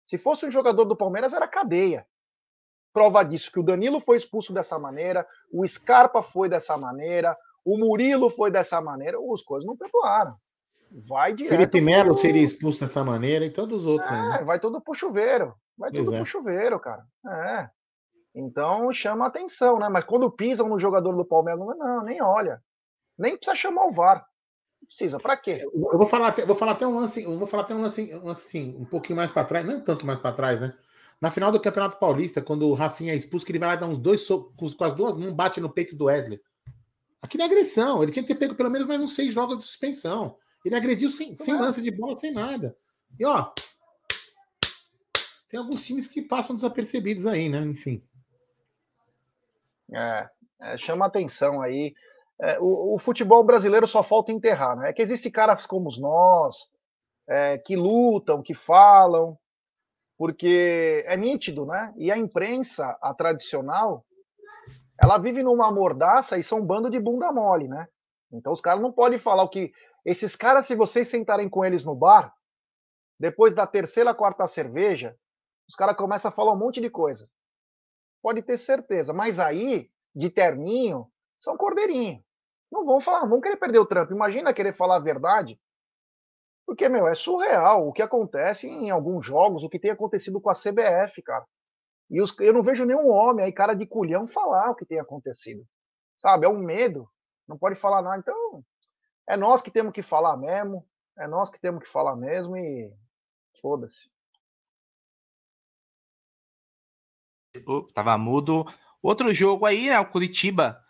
Se fosse um jogador do Palmeiras, era cadeia. Prova disso que o Danilo foi expulso dessa maneira, o Scarpa foi dessa maneira, o Murilo foi dessa maneira, os coisas não perdoaram. Vai direto. Felipe Melo pro... seria expulso dessa maneira e todos os outros. É, né? vai tudo pro chuveiro. Vai tudo é. pro chuveiro, cara. É. Então chama atenção, né? Mas quando pisam no jogador do Palmeiras, não, nem olha. Nem precisa chamar o VAR. Não precisa, para quê? Eu vou falar até, vou falar até um lance, eu vou falar até um lance, um assim, um pouquinho mais para trás, não tanto mais para trás, né? Na final do Campeonato Paulista, quando o Rafinha é expulso, que ele vai lá dar uns dois socos com as duas mãos, bate no peito do Wesley. Aqui não é agressão, ele tinha que ter pego pelo menos mais uns seis jogos de suspensão. Ele agrediu sem, sem lance de bola, sem nada. E ó, tem alguns times que passam desapercebidos aí, né? Enfim. É, é chama atenção aí. É, o, o, futebol brasileiro só falta enterrar, né? É que existem caras como nós, é, que lutam, que falam, porque é nítido, né? E a imprensa, a tradicional, ela vive numa mordaça e são um bando de bunda mole, né? Então os caras não podem falar o que. Esses caras, se vocês sentarem com eles no bar, depois da terceira, quarta cerveja, os caras começam a falar um monte de coisa. Pode ter certeza. Mas aí, de terninho, são cordeirinho. Não vão falar, vão querer perder o trampo. Imagina querer falar a verdade. Porque, meu, é surreal o que acontece em alguns jogos, o que tem acontecido com a CBF, cara. E os, eu não vejo nenhum homem aí, cara de culhão, falar o que tem acontecido. Sabe? É um medo. Não pode falar nada. Então, é nós que temos que falar mesmo. É nós que temos que falar mesmo e foda-se. Oh, tava mudo. Outro jogo aí, né? O Curitiba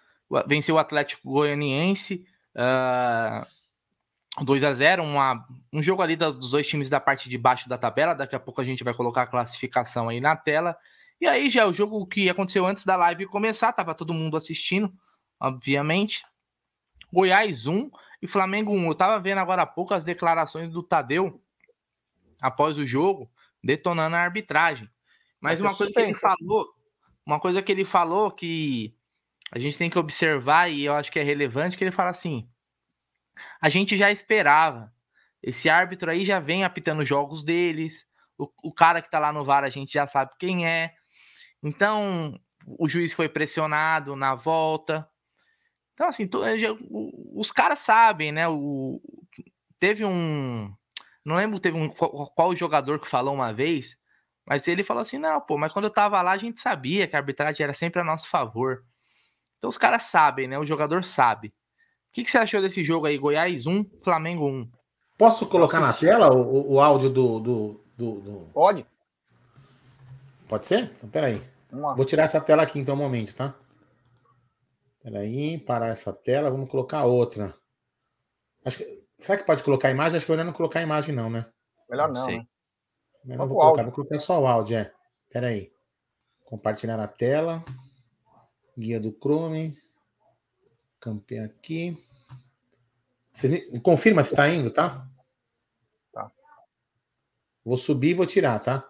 venceu o Atlético Goianiense uh, ah, 2 a 0 uma, um jogo ali dos, dos, dois times da parte de baixo da tabela. Daqui a pouco a gente vai colocar a classificação aí na tela. E aí já é o jogo que aconteceu antes da live começar, tava todo mundo assistindo, obviamente. Goiás 1 e Flamengo 1. Eu tava vendo agora há pouco as declarações do Tadeu após o jogo, detonando a arbitragem. Mas uma coisa que ele falou, uma coisa que ele falou que a gente tem que observar e eu acho que é relevante que ele fala assim: a gente já esperava. Esse árbitro aí já vem apitando jogos deles. O, o cara que tá lá no VAR a gente já sabe quem é. Então, o juiz foi pressionado na volta. Então, assim, já, os caras sabem, né? O, teve um. Não lembro teve um, qual, qual jogador que falou uma vez, mas ele falou assim: não, pô, mas quando eu tava lá a gente sabia que a arbitragem era sempre a nosso favor. Então os caras sabem, né? O jogador sabe. O que, que você achou desse jogo aí? Goiás 1, Flamengo 1. Posso colocar na tela o, o áudio do, do, do, do, Pode. Pode ser? Então, peraí. Vou tirar essa tela aqui então um momento, tá? Peraí, parar essa tela, vamos colocar outra. Acho que, será que pode colocar a imagem? Acho que eu ainda não colocar a imagem, não, né? Melhor não. não né? não vou colocar, vou colocar só o áudio, é. Peraí. Compartilhar a tela. Guia do Chrome. Campei aqui. Vocês confirma se está indo, tá? Tá. Vou subir e vou tirar, tá?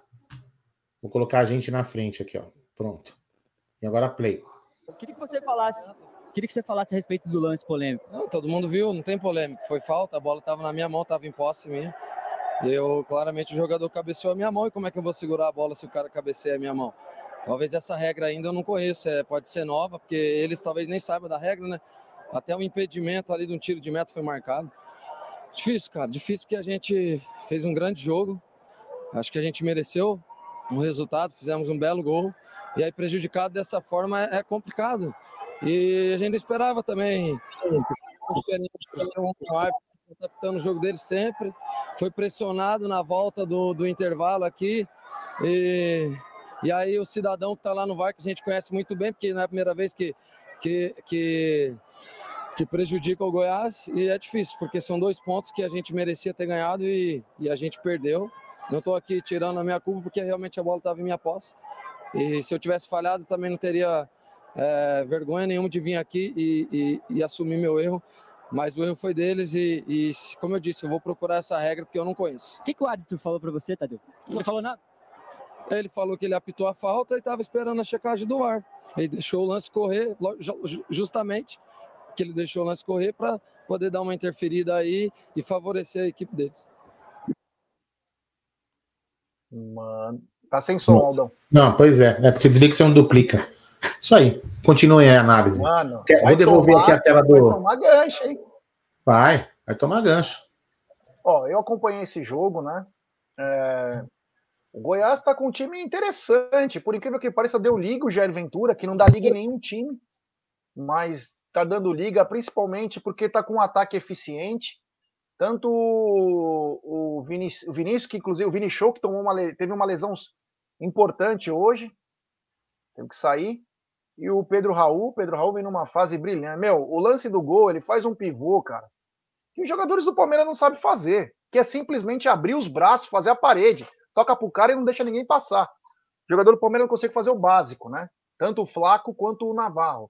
Vou colocar a gente na frente aqui, ó. Pronto. E agora play. Eu queria que você falasse. Queria que você falasse a respeito do lance polêmico. Não, todo mundo viu, não tem polêmica. Foi falta, a bola estava na minha mão, estava em posse minha. Eu, claramente, o jogador cabeceou a minha mão. E como é que eu vou segurar a bola se o cara cabeceia a minha mão? Talvez essa regra ainda eu não conheço, é, pode ser nova, porque eles talvez nem saibam da regra, né? Até o impedimento ali de um tiro de meta foi marcado. Difícil, cara, difícil porque a gente fez um grande jogo. Acho que a gente mereceu um resultado, fizemos um belo gol. E aí, prejudicado dessa forma é, complicado. E a gente esperava também adaptando o jogo dele sempre. Foi pressionado na volta do, do intervalo aqui. E e aí o cidadão que está lá no VAR, que a gente conhece muito bem, porque não é a primeira vez que, que, que, que prejudica o Goiás, e é difícil, porque são dois pontos que a gente merecia ter ganhado e, e a gente perdeu. Não estou aqui tirando a minha culpa, porque realmente a bola estava em minha posse. E se eu tivesse falhado, também não teria é, vergonha nenhuma de vir aqui e, e, e, assumir meu erro, mas o erro foi deles e, e, como eu disse, eu vou procurar essa regra porque eu não conheço. O que, que o árbitro falou para você, Tadeu? Não falou nada? Ele falou que ele apitou a falta e estava esperando a checagem do ar. Ele deixou o lance correr, justamente que ele deixou o lance correr para poder dar uma interferida aí e favorecer a equipe deles. Mano, tá sem som, Aldão. Não, pois é. É porque desliga que você não duplica. Isso aí. Continue a análise. Mano, Vou devolver tomar, aqui a tela do. Vai tomar gancho, hein? Vai, vai tomar gancho. Ó, eu acompanhei esse jogo, né? É... O Goiás tá com um time interessante. Por incrível que pareça, deu liga o Jair Ventura, que não dá liga em nenhum time, mas tá dando liga principalmente porque tá com um ataque eficiente. Tanto o, o Vinícius, que inclusive o Vini Show, que tomou uma, teve uma lesão importante hoje, teve que sair. E o Pedro Raul, Pedro Raul vem numa fase brilhante. Meu, o lance do gol, ele faz um pivô, cara, que os jogadores do Palmeiras não sabem fazer, que é simplesmente abrir os braços, fazer a parede, toca pro cara e não deixa ninguém passar. O jogador do Palmeiras não consegue fazer o básico, né? Tanto o Flaco quanto o Navarro.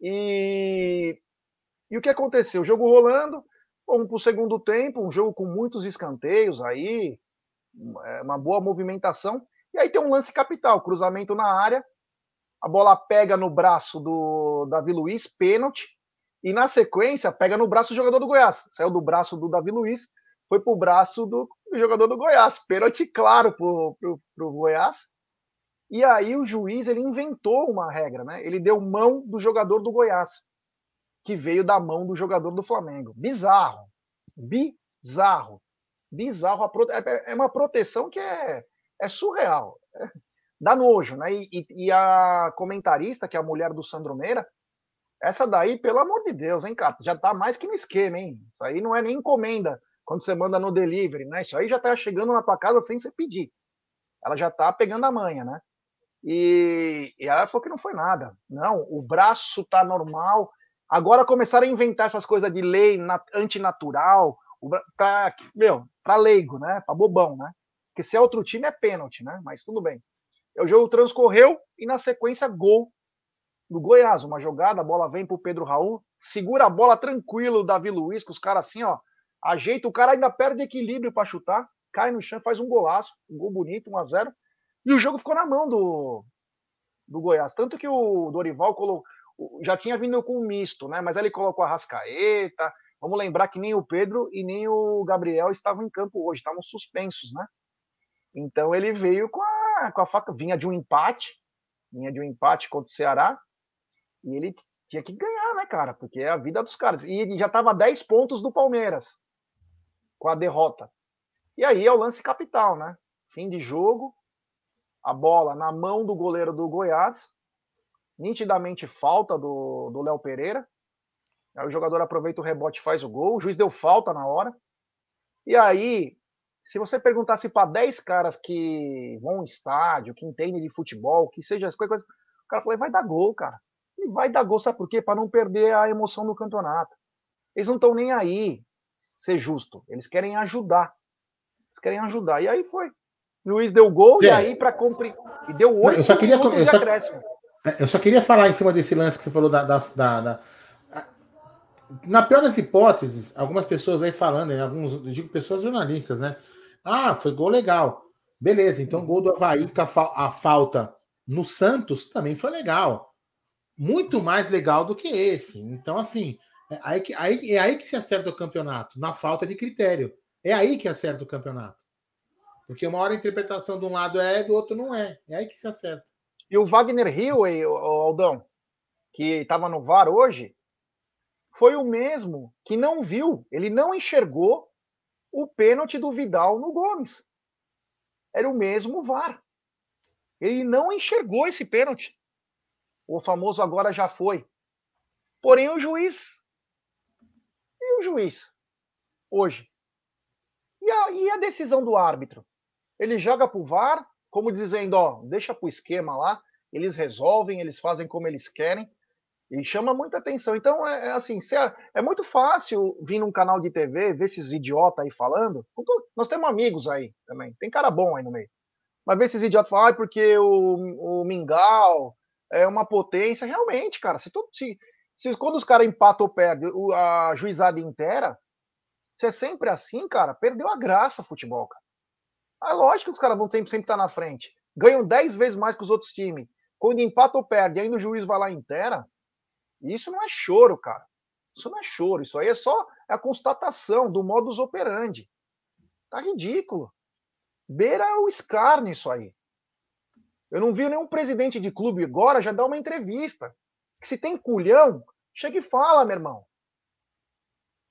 E, e o que aconteceu? O jogo rolando, vamos para o segundo tempo, um jogo com muitos escanteios aí, é, uma boa movimentação. E aí tem um lance capital, cruzamento na área, a bola pega no braço do Davi Luiz, pênalti, e na sequência pega no braço do jogador do Goiás. Saiu do braço do Davi Luiz, foi pro braço do, jogador do Goiás. Pênalti claro pro, pro, pro Goiás. E aí o juiz ele inventou uma regra, né? Ele deu mão do jogador do Goiás, que veio da mão do jogador do Flamengo. Bizarro. Bizarro. Bizarro. É, é uma proteção que é, é surreal. É, dá nojo, né? E, e, e, a comentarista, que é a mulher do Sandro Meira, essa daí, pelo amor de Deus, hein, cara? Já tá mais que no esquema, hein? Isso aí não é nem encomenda quando você manda no delivery, né? Isso aí já tá chegando na tua casa sem você pedir. Ela já tá pegando a manha, né? E, e ela falou que não foi nada. Não, o braço tá normal. Agora começaram a inventar essas coisas de lei antinatural, tá, meu, para leigo, né? Para bobão, né? Porque se é outro time é pênalti, né? Mas tudo bem. O jogo transcorreu e na sequência gol do Goiás, uma jogada, a bola vem pro Pedro Raul, segura a bola tranquilo o Davi Luiz, com os caras assim, ó, ajeita, o cara ainda perde equilíbrio para chutar, cai no chão, faz um golaço, um gol bonito, 1 a 0 e o jogo ficou na mão do, do Goiás. Tanto que o Dorival colocou, já tinha vindo com um misto, né? Mas ele colocou a Rascaeta. Vamos lembrar que nem o Pedro e nem o Gabriel estavam em campo hoje, estavam suspensos, né? Então ele veio com a, com a faca, vinha de um empate, vinha de um empate contra o Ceará, e ele tinha que ganhar, né, cara? Porque é a vida dos caras. E ele já estava 10 pontos do Palmeiras com a derrota. E aí é o lance capital, né? Fim de jogo, a bola na mão do goleiro do Goiás, nitidamente falta do Léo Pereira. Aí o jogador aproveita o rebote e faz o gol. O juiz deu falta na hora. E aí, se você perguntasse para 10 caras que vão ao estádio, que entendem de futebol, que seja as coisas, o cara falou: vai dar gol, cara. E vai dar gol, sabe por quê? Para não perder a emoção do campeonato. Eles não estão nem aí, ser justo. Eles querem ajudar. Eles querem ajudar. E aí foi. Luiz deu gol é. e aí para cumprir. E deu oito eu só queria eu só, eu só queria falar em cima desse lance que você falou da, da, da, da... na pior das hipóteses, algumas pessoas aí falando, né, alguns, digo pessoas jornalistas, né? Ah, foi gol legal. Beleza, então gol do Havaí com a, a falta no Santos também foi legal. Muito mais legal do que esse. Então, assim, é aí, que, aí, é aí que se acerta o campeonato, na falta de critério. É aí que acerta o campeonato. Porque uma hora a interpretação de um lado é, do outro não é. É aí que se acerta. E o Wagner Hill, o Aldão, que estava no VAR hoje, foi o mesmo que não viu, ele não enxergou o pênalti do Vidal no Gomes. Era o mesmo VAR. Ele não enxergou esse pênalti. O famoso agora já foi. Porém, o juiz. E o juiz? Hoje. E a, e a decisão do árbitro? Ele joga para o VAR, como dizendo, ó, deixa para o esquema lá, eles resolvem, eles fazem como eles querem, e chama muita atenção. Então, é, é assim, é, é, muito fácil vir num canal de TV, ver esses idiotas aí falando. Nós temos amigos aí também, tem cara bom aí no meio. Mas ver esses idiotas falar, ah, porque o, o Mingau é uma potência, realmente, cara. Se, todo, se, se quando os caras empatam ou perdem a juizada inteira, se é sempre assim, cara, perdeu a graça o futebol, cara. É lógico que os caras vão sempre, estar na frente. Ganham 10 vezes mais que os outros times. Quando empata ou perde, ainda o juiz vai lá inteira. Isso não é choro, cara. Isso não é choro. Isso aí é só a constatação do modus operandi. Tá ridículo. Beira o escárnio isso aí. Eu não vi nenhum presidente de clube agora já dar uma entrevista. Que se tem culhão, chega e fala, meu irmão.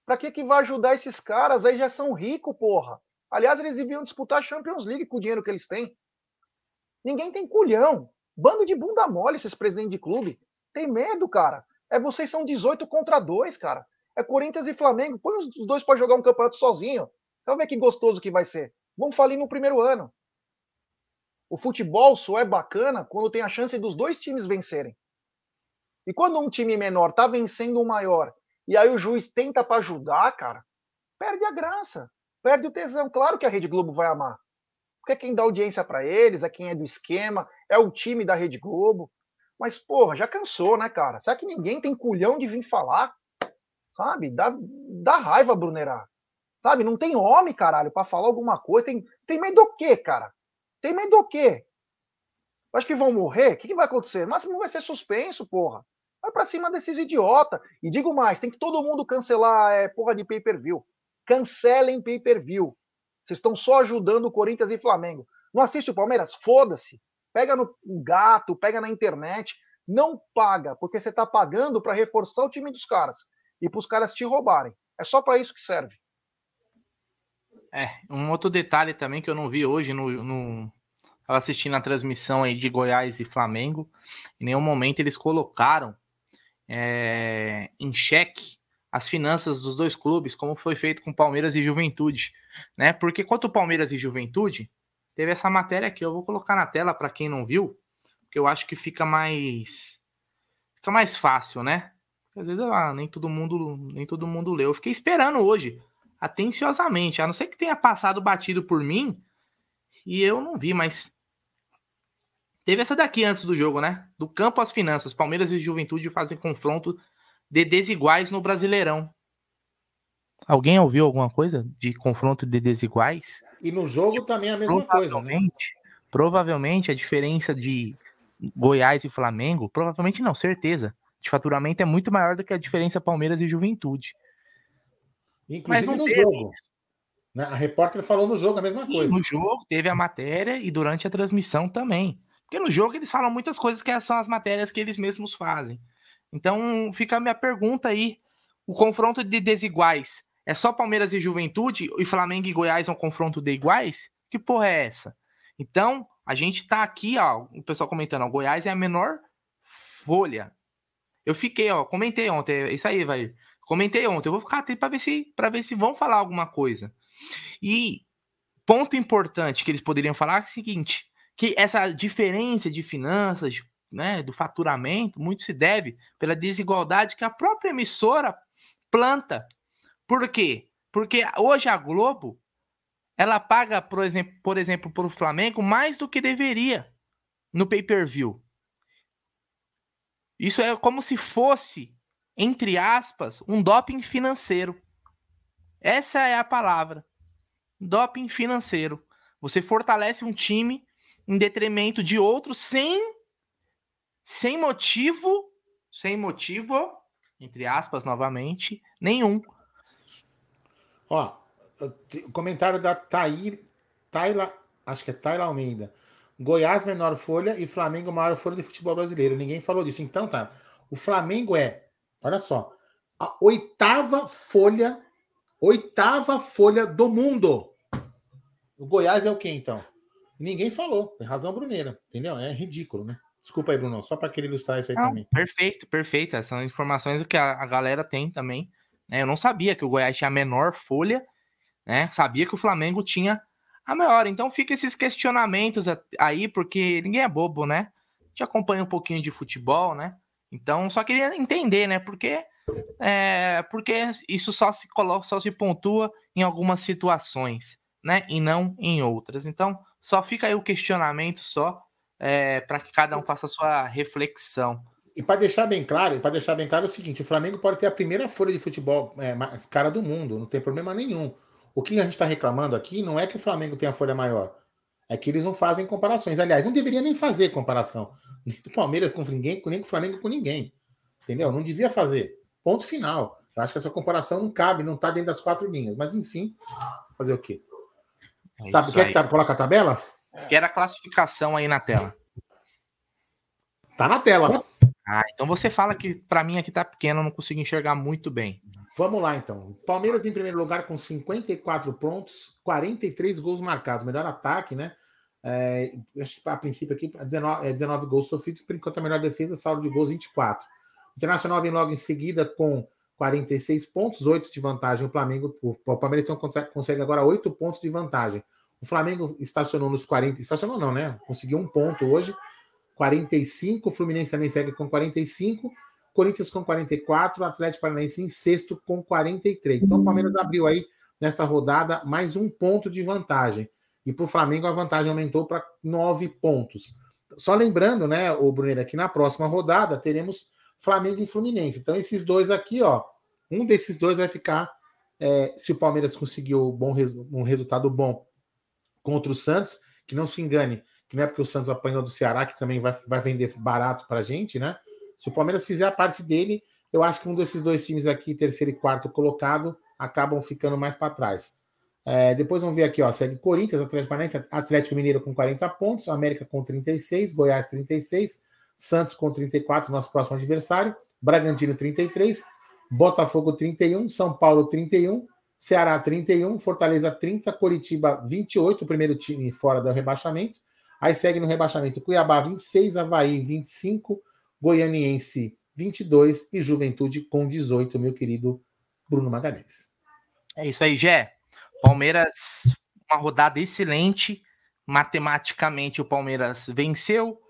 Pra que que vai ajudar esses caras? Aí já são ricos, porra. Aliás, eles deviam disputar a Champions League com o dinheiro que eles têm. Ninguém tem culhão. Bando de bunda mole esses presidentes de clube. Tem medo, cara. É vocês são 18 contra 2, cara. É Corinthians e Flamengo. Põe os dois para jogar um campeonato sozinho. Você vai ver que gostoso que vai ser. Vamos falir no primeiro ano. O futebol só é bacana quando tem a chance dos dois times vencerem. E quando um time menor tá vencendo o maior, e aí o juiz tenta para ajudar, cara, perde a graça, perde o tesão. Claro que a Rede Globo vai amar. Porque é quem dá audiência para eles, é quem é do esquema, é o time da Rede Globo. Mas, porra, já cansou, né, cara? Será que ninguém tem culhão de vir falar? Sabe? Dá, dá raiva, Brunerá. Sabe? Não tem homem, caralho, para falar alguma coisa. Tem, tem medo do quê, cara? Tem medo do quê? Acho que vão morrer? O que, que vai acontecer? Mas não vai ser suspenso, porra. Vai pra cima desses idiota. E digo mais, tem que todo mundo cancelar é, porra de pay-per-view. Cancelem pay-per-view. Vocês estão só ajudando o Corinthians e Flamengo. Não assiste o Palmeiras? Foda-se pega no gato, pega na internet, não paga, porque você está pagando para reforçar o time dos caras e para os caras te roubarem. É só para isso que serve. É, um outro detalhe também que eu não vi hoje no, no estava assistindo a transmissão aí de Goiás e Flamengo. Em nenhum momento eles colocaram é, em xeque as finanças dos dois clubes, como foi feito com Palmeiras e Juventude, né? Porque quanto Palmeiras e Juventude, teve essa matéria aqui. Eu vou colocar na tela para quem não viu, porque eu acho que fica mais fica mais fácil, né? Porque às vezes ah, nem todo mundo nem todo mundo leu. Eu fiquei esperando hoje, atenciosamente, a não ser que tenha passado batido por mim e eu não vi, mas teve essa daqui antes do jogo, né? Do campo às finanças, Palmeiras e Juventude fazem confronto de desiguais no Brasileirão. Alguém ouviu alguma coisa de confronto de desiguais? E no jogo também é a mesma coisa. Né? Provavelmente a diferença de Goiás e Flamengo, provavelmente não, certeza, de faturamento é muito maior do que a diferença Palmeiras e Juventude. Inclusive no teve. jogo. Né? A repórter falou no jogo a mesma coisa. No jogo teve a matéria e durante a transmissão também. Porque no jogo eles falam muitas coisas que são as matérias que eles mesmos fazem. Então fica a minha pergunta aí: o confronto de desiguais é só Palmeiras e Juventude e Flamengo e Goiás é um confronto de iguais? Que porra é essa? Então, a gente tá aqui, ó, o pessoal comentando, ó, Goiás é a menor folha. Eu fiquei, ó, comentei ontem, isso aí, vai. Comentei ontem, eu vou ficar atento para ver se para ver se vão falar alguma coisa. E ponto importante que eles poderiam falar é o seguinte, que essa diferença de finanças, né, do faturamento, muito se deve pela desigualdade que a própria emissora planta por quê? Porque hoje a Globo ela paga, por exemplo, por exemplo, para o Flamengo mais do que deveria no pay-per-view. Isso é como se fosse, entre aspas, um doping financeiro. Essa é a palavra. Doping financeiro. Você fortalece um time em detrimento de outro sem sem motivo, sem motivo, entre aspas novamente, nenhum. Ó, comentário da Tair, Taila, acho que é Taila Almeida. Goiás menor folha e Flamengo maior folha de futebol brasileiro. Ninguém falou disso. Então, tá. O Flamengo é, olha só, a oitava folha, oitava folha do mundo. O Goiás é o quê, então? Ninguém falou. Tem razão, Bruneira. Entendeu? É ridículo, né? Desculpa aí, Bruno, só para querer ilustrar isso aí Não, também. Perfeito, perfeito. Essas são informações que a, a galera tem também. Né? Eu não sabia que o Goiás tinha a menor folha, né? Sabia que o Flamengo tinha a maior. Então fica esses questionamentos aí, porque ninguém é bobo, né? A gente acompanha um pouquinho de futebol, né? Então só queria entender, né? Porque, é, porque isso só se coloca, só se pontua em algumas situações, né? E não em outras. Então só fica aí o questionamento só é, para que cada um faça a sua reflexão. E para deixar bem claro, para deixar bem claro é o seguinte: o Flamengo pode ter a primeira folha de futebol é, mais cara do mundo, não tem problema nenhum. O que a gente está reclamando aqui não é que o Flamengo tenha a folha maior, é que eles não fazem comparações. Aliás, não deveria nem fazer comparação. Nem do Palmeiras com ninguém, nem com o Flamengo com ninguém. Entendeu? Não devia fazer. Ponto final. Eu acho que essa comparação não cabe, não está dentro das quatro linhas. Mas enfim, fazer o quê? É Sabe, quer que tá, coloca a tabela? Quero a classificação aí na tela. Tá na tela. Ah, então você fala que para mim aqui tá pequeno, eu não consigo enxergar muito bem. Vamos lá então. Palmeiras em primeiro lugar com 54 pontos, 43 gols marcados, melhor ataque, né? É, acho que a princípio aqui 19, é 19 gols sofridos, por enquanto a melhor defesa, saldo de gols 24. Internacional vem logo em seguida com 46 pontos, 8 de vantagem. O Flamengo, o Palmeiras então consegue agora 8 pontos de vantagem. O Flamengo estacionou nos 40, estacionou não, né? Conseguiu um ponto hoje 45, o Fluminense também segue com 45, Corinthians com 44, o Atlético Paranaense em sexto com 43. Então o Palmeiras abriu aí nesta rodada mais um ponto de vantagem. E para o Flamengo a vantagem aumentou para nove pontos. Só lembrando, né, o Brunner, que na próxima rodada teremos Flamengo e Fluminense. Então esses dois aqui, ó, um desses dois vai ficar, é, se o Palmeiras conseguiu bom, um resultado bom contra o Santos, que não se engane, que não é porque o Santos apanhou do Ceará, que também vai, vai vender barato para a gente, né? Se o Palmeiras fizer a parte dele, eu acho que um desses dois times aqui, terceiro e quarto colocado, acabam ficando mais para trás. É, depois vamos ver aqui, ó, segue Corinthians, Atlético Paranaense, Atlético Mineiro com 40 pontos, América com 36, Goiás 36, Santos com 34, nosso próximo adversário, Bragantino 33, Botafogo 31, São Paulo 31, Ceará 31, Fortaleza 30, Coritiba 28, o primeiro time fora do rebaixamento, Aí segue no rebaixamento Cuiabá 26, Havaí 25, Goianiense 22 e Juventude com 18, meu querido Bruno Magalhães. É isso aí, Gé. Palmeiras, uma rodada excelente. Matematicamente, o Palmeiras venceu,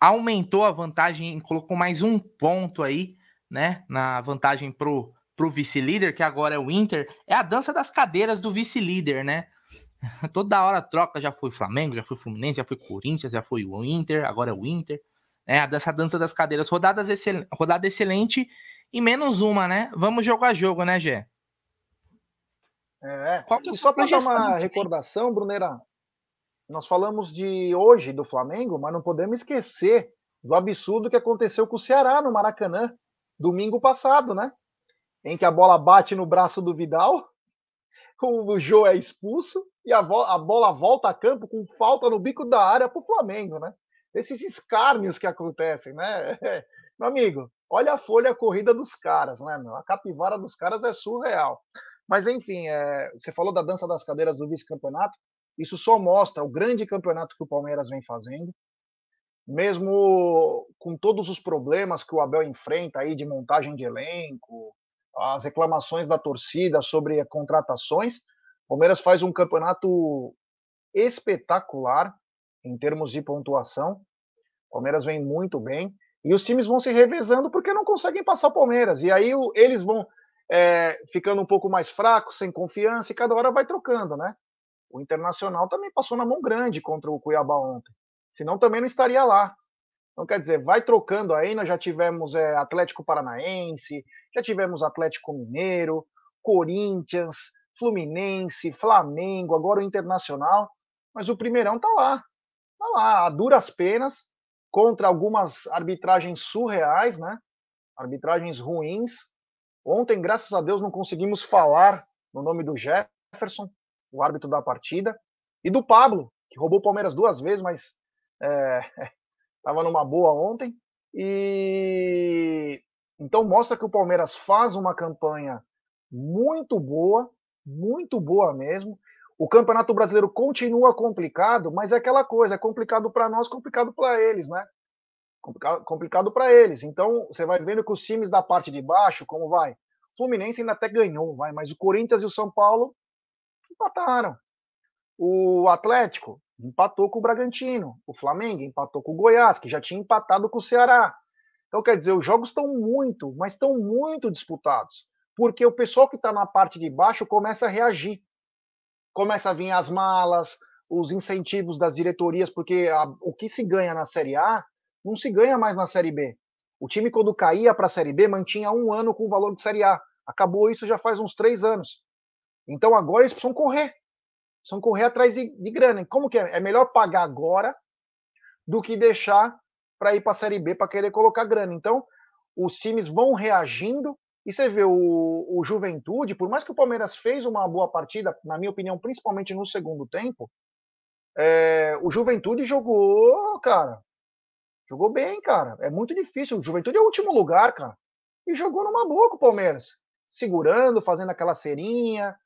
aumentou a vantagem, colocou mais um ponto aí, né? Na vantagem pro, pro vice-líder, que agora é o Inter. É a dança das cadeiras do vice-líder, né? Toda hora troca, já foi Flamengo, já foi Fluminense, já foi Corinthians, já foi o Inter, agora é o Inter. É, dessa dança das cadeiras. Rodadas excel... Rodada excelente e menos uma, né? Vamos jogo a jogo, né, Gé? É. Qual que é só para dar uma recordação, Brunera, nós falamos de hoje do Flamengo, mas não podemos esquecer do absurdo que aconteceu com o Ceará no Maracanã, domingo passado, né? Em que a bola bate no braço do Vidal o Jô é expulso e a, a, bola volta a campo com falta no bico da área para o Flamengo, né? Esses escárnios que acontecem, né? Meu amigo, olha a folha corrida dos caras, né? Meu? A capivara dos caras é surreal. Mas enfim, é, você falou da dança das cadeiras do vice-campeonato. Isso só mostra o grande campeonato que o Palmeiras vem fazendo. Mesmo com todos os problemas que o Abel enfrenta aí de montagem de elenco, as reclamações da torcida sobre contratações. O Palmeiras faz um campeonato espetacular em termos de pontuação. O Palmeiras vem muito bem. E os times vão se revezando porque não conseguem passar o Palmeiras. E aí eles vão é, ficando um pouco mais fracos, sem confiança, e cada hora vai trocando, né? O Internacional também passou na mão grande contra o Cuiabá ontem. Senão também não estaria lá. Então, quer dizer, vai trocando aí, nós já tivemos é, Atlético Paranaense, já tivemos Atlético Mineiro, Corinthians, Fluminense, Flamengo, agora o Internacional, mas o Primeirão tá lá, tá lá, a duras penas, contra algumas arbitragens surreais, né? Arbitragens ruins. Ontem, graças a Deus, não conseguimos falar no nome do Jefferson, o árbitro da partida, e do Pablo, que roubou o Palmeiras duas vezes, mas é, estava numa boa ontem. E então mostra que o Palmeiras faz uma campanha muito boa, muito boa mesmo. O Campeonato Brasileiro continua complicado, mas é aquela coisa, é complicado para nós, complicado para eles, né? Complicado, complicado para eles. Então, você vai vendo que os times da parte de baixo, como vai? O Fluminense ainda até ganhou, vai, mas o Corinthians e o São Paulo empataram. O Atlético empatou com o Bragantino. O Flamengo empatou com o Goiás, que já tinha empatado com o Ceará. Então, quer dizer, os jogos estão muito, mas estão muito disputados. Porque o pessoal que está na parte de baixo começa a reagir. Começa a vir as malas, os incentivos das diretorias, porque a, o que se ganha na Série A não se ganha mais na Série B. O time, quando caía para a Série B, mantinha um ano com o valor de Série A. Acabou isso já faz uns três anos. Então agora eles precisam correr. Precisam correr atrás de, de grana. Como que é? É melhor pagar agora do que deixar para ir para a Série B para querer colocar grana. Então, os times vão reagindo. E você vê o, o, Juventude, por mais que o Palmeiras fez uma boa partida, na minha opinião, principalmente no segundo tempo, é, o Juventude jogou, cara. Jogou bem, cara. É muito difícil. O Juventude é o último lugar, cara. E jogou numa boa com o Palmeiras. Segurando, fazendo aquela cerinha.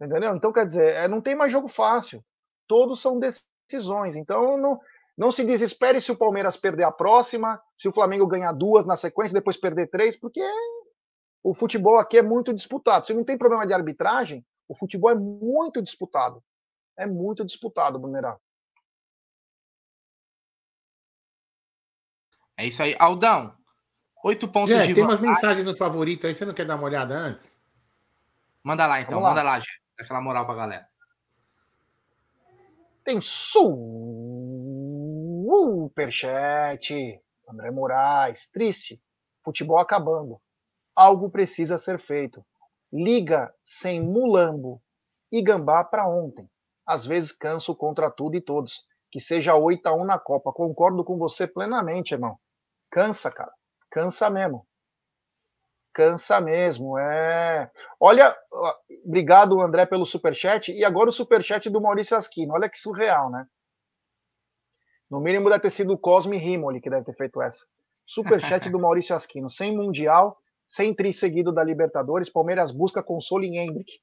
Entendeu? Então, quer dizer, é, não tem mais jogo fácil. Todos são decisões. Então, não, não se desespere se o Palmeiras perder a próxima, se o Flamengo ganhar duas na sequência, depois perder três, porque o futebol aqui é muito disputado. Se não tem problema de arbitragem, o futebol é muito disputado. É muito disputado, Brunerá. É isso aí. Aldão, oito pontos Jé, de tem umas mensagens no favorito aí, você não quer dar uma olhada antes? Manda lá então, lá. manda lá, Jé. Dá aquela moral pra galera. Tem superchat. André Moraes, triste. Futebol acabando. Algo precisa ser feito. Liga sem mulambo e gambá para ontem. Às vezes canso contra tudo e todos. Que seja 8 a 1 na Copa. Concordo com você plenamente, irmão. Cansa, cara. Cansa mesmo. Cansa mesmo. É. Olha, obrigado, André, pelo superchat. E agora o superchat do Maurício Asquino. Olha que surreal, né? No mínimo deve ter sido o Cosme Rimoli que deve ter feito essa. Superchat do Maurício Asquino. Sem Mundial, sem tri seguido da Libertadores, Palmeiras busca consolo em Hendrick.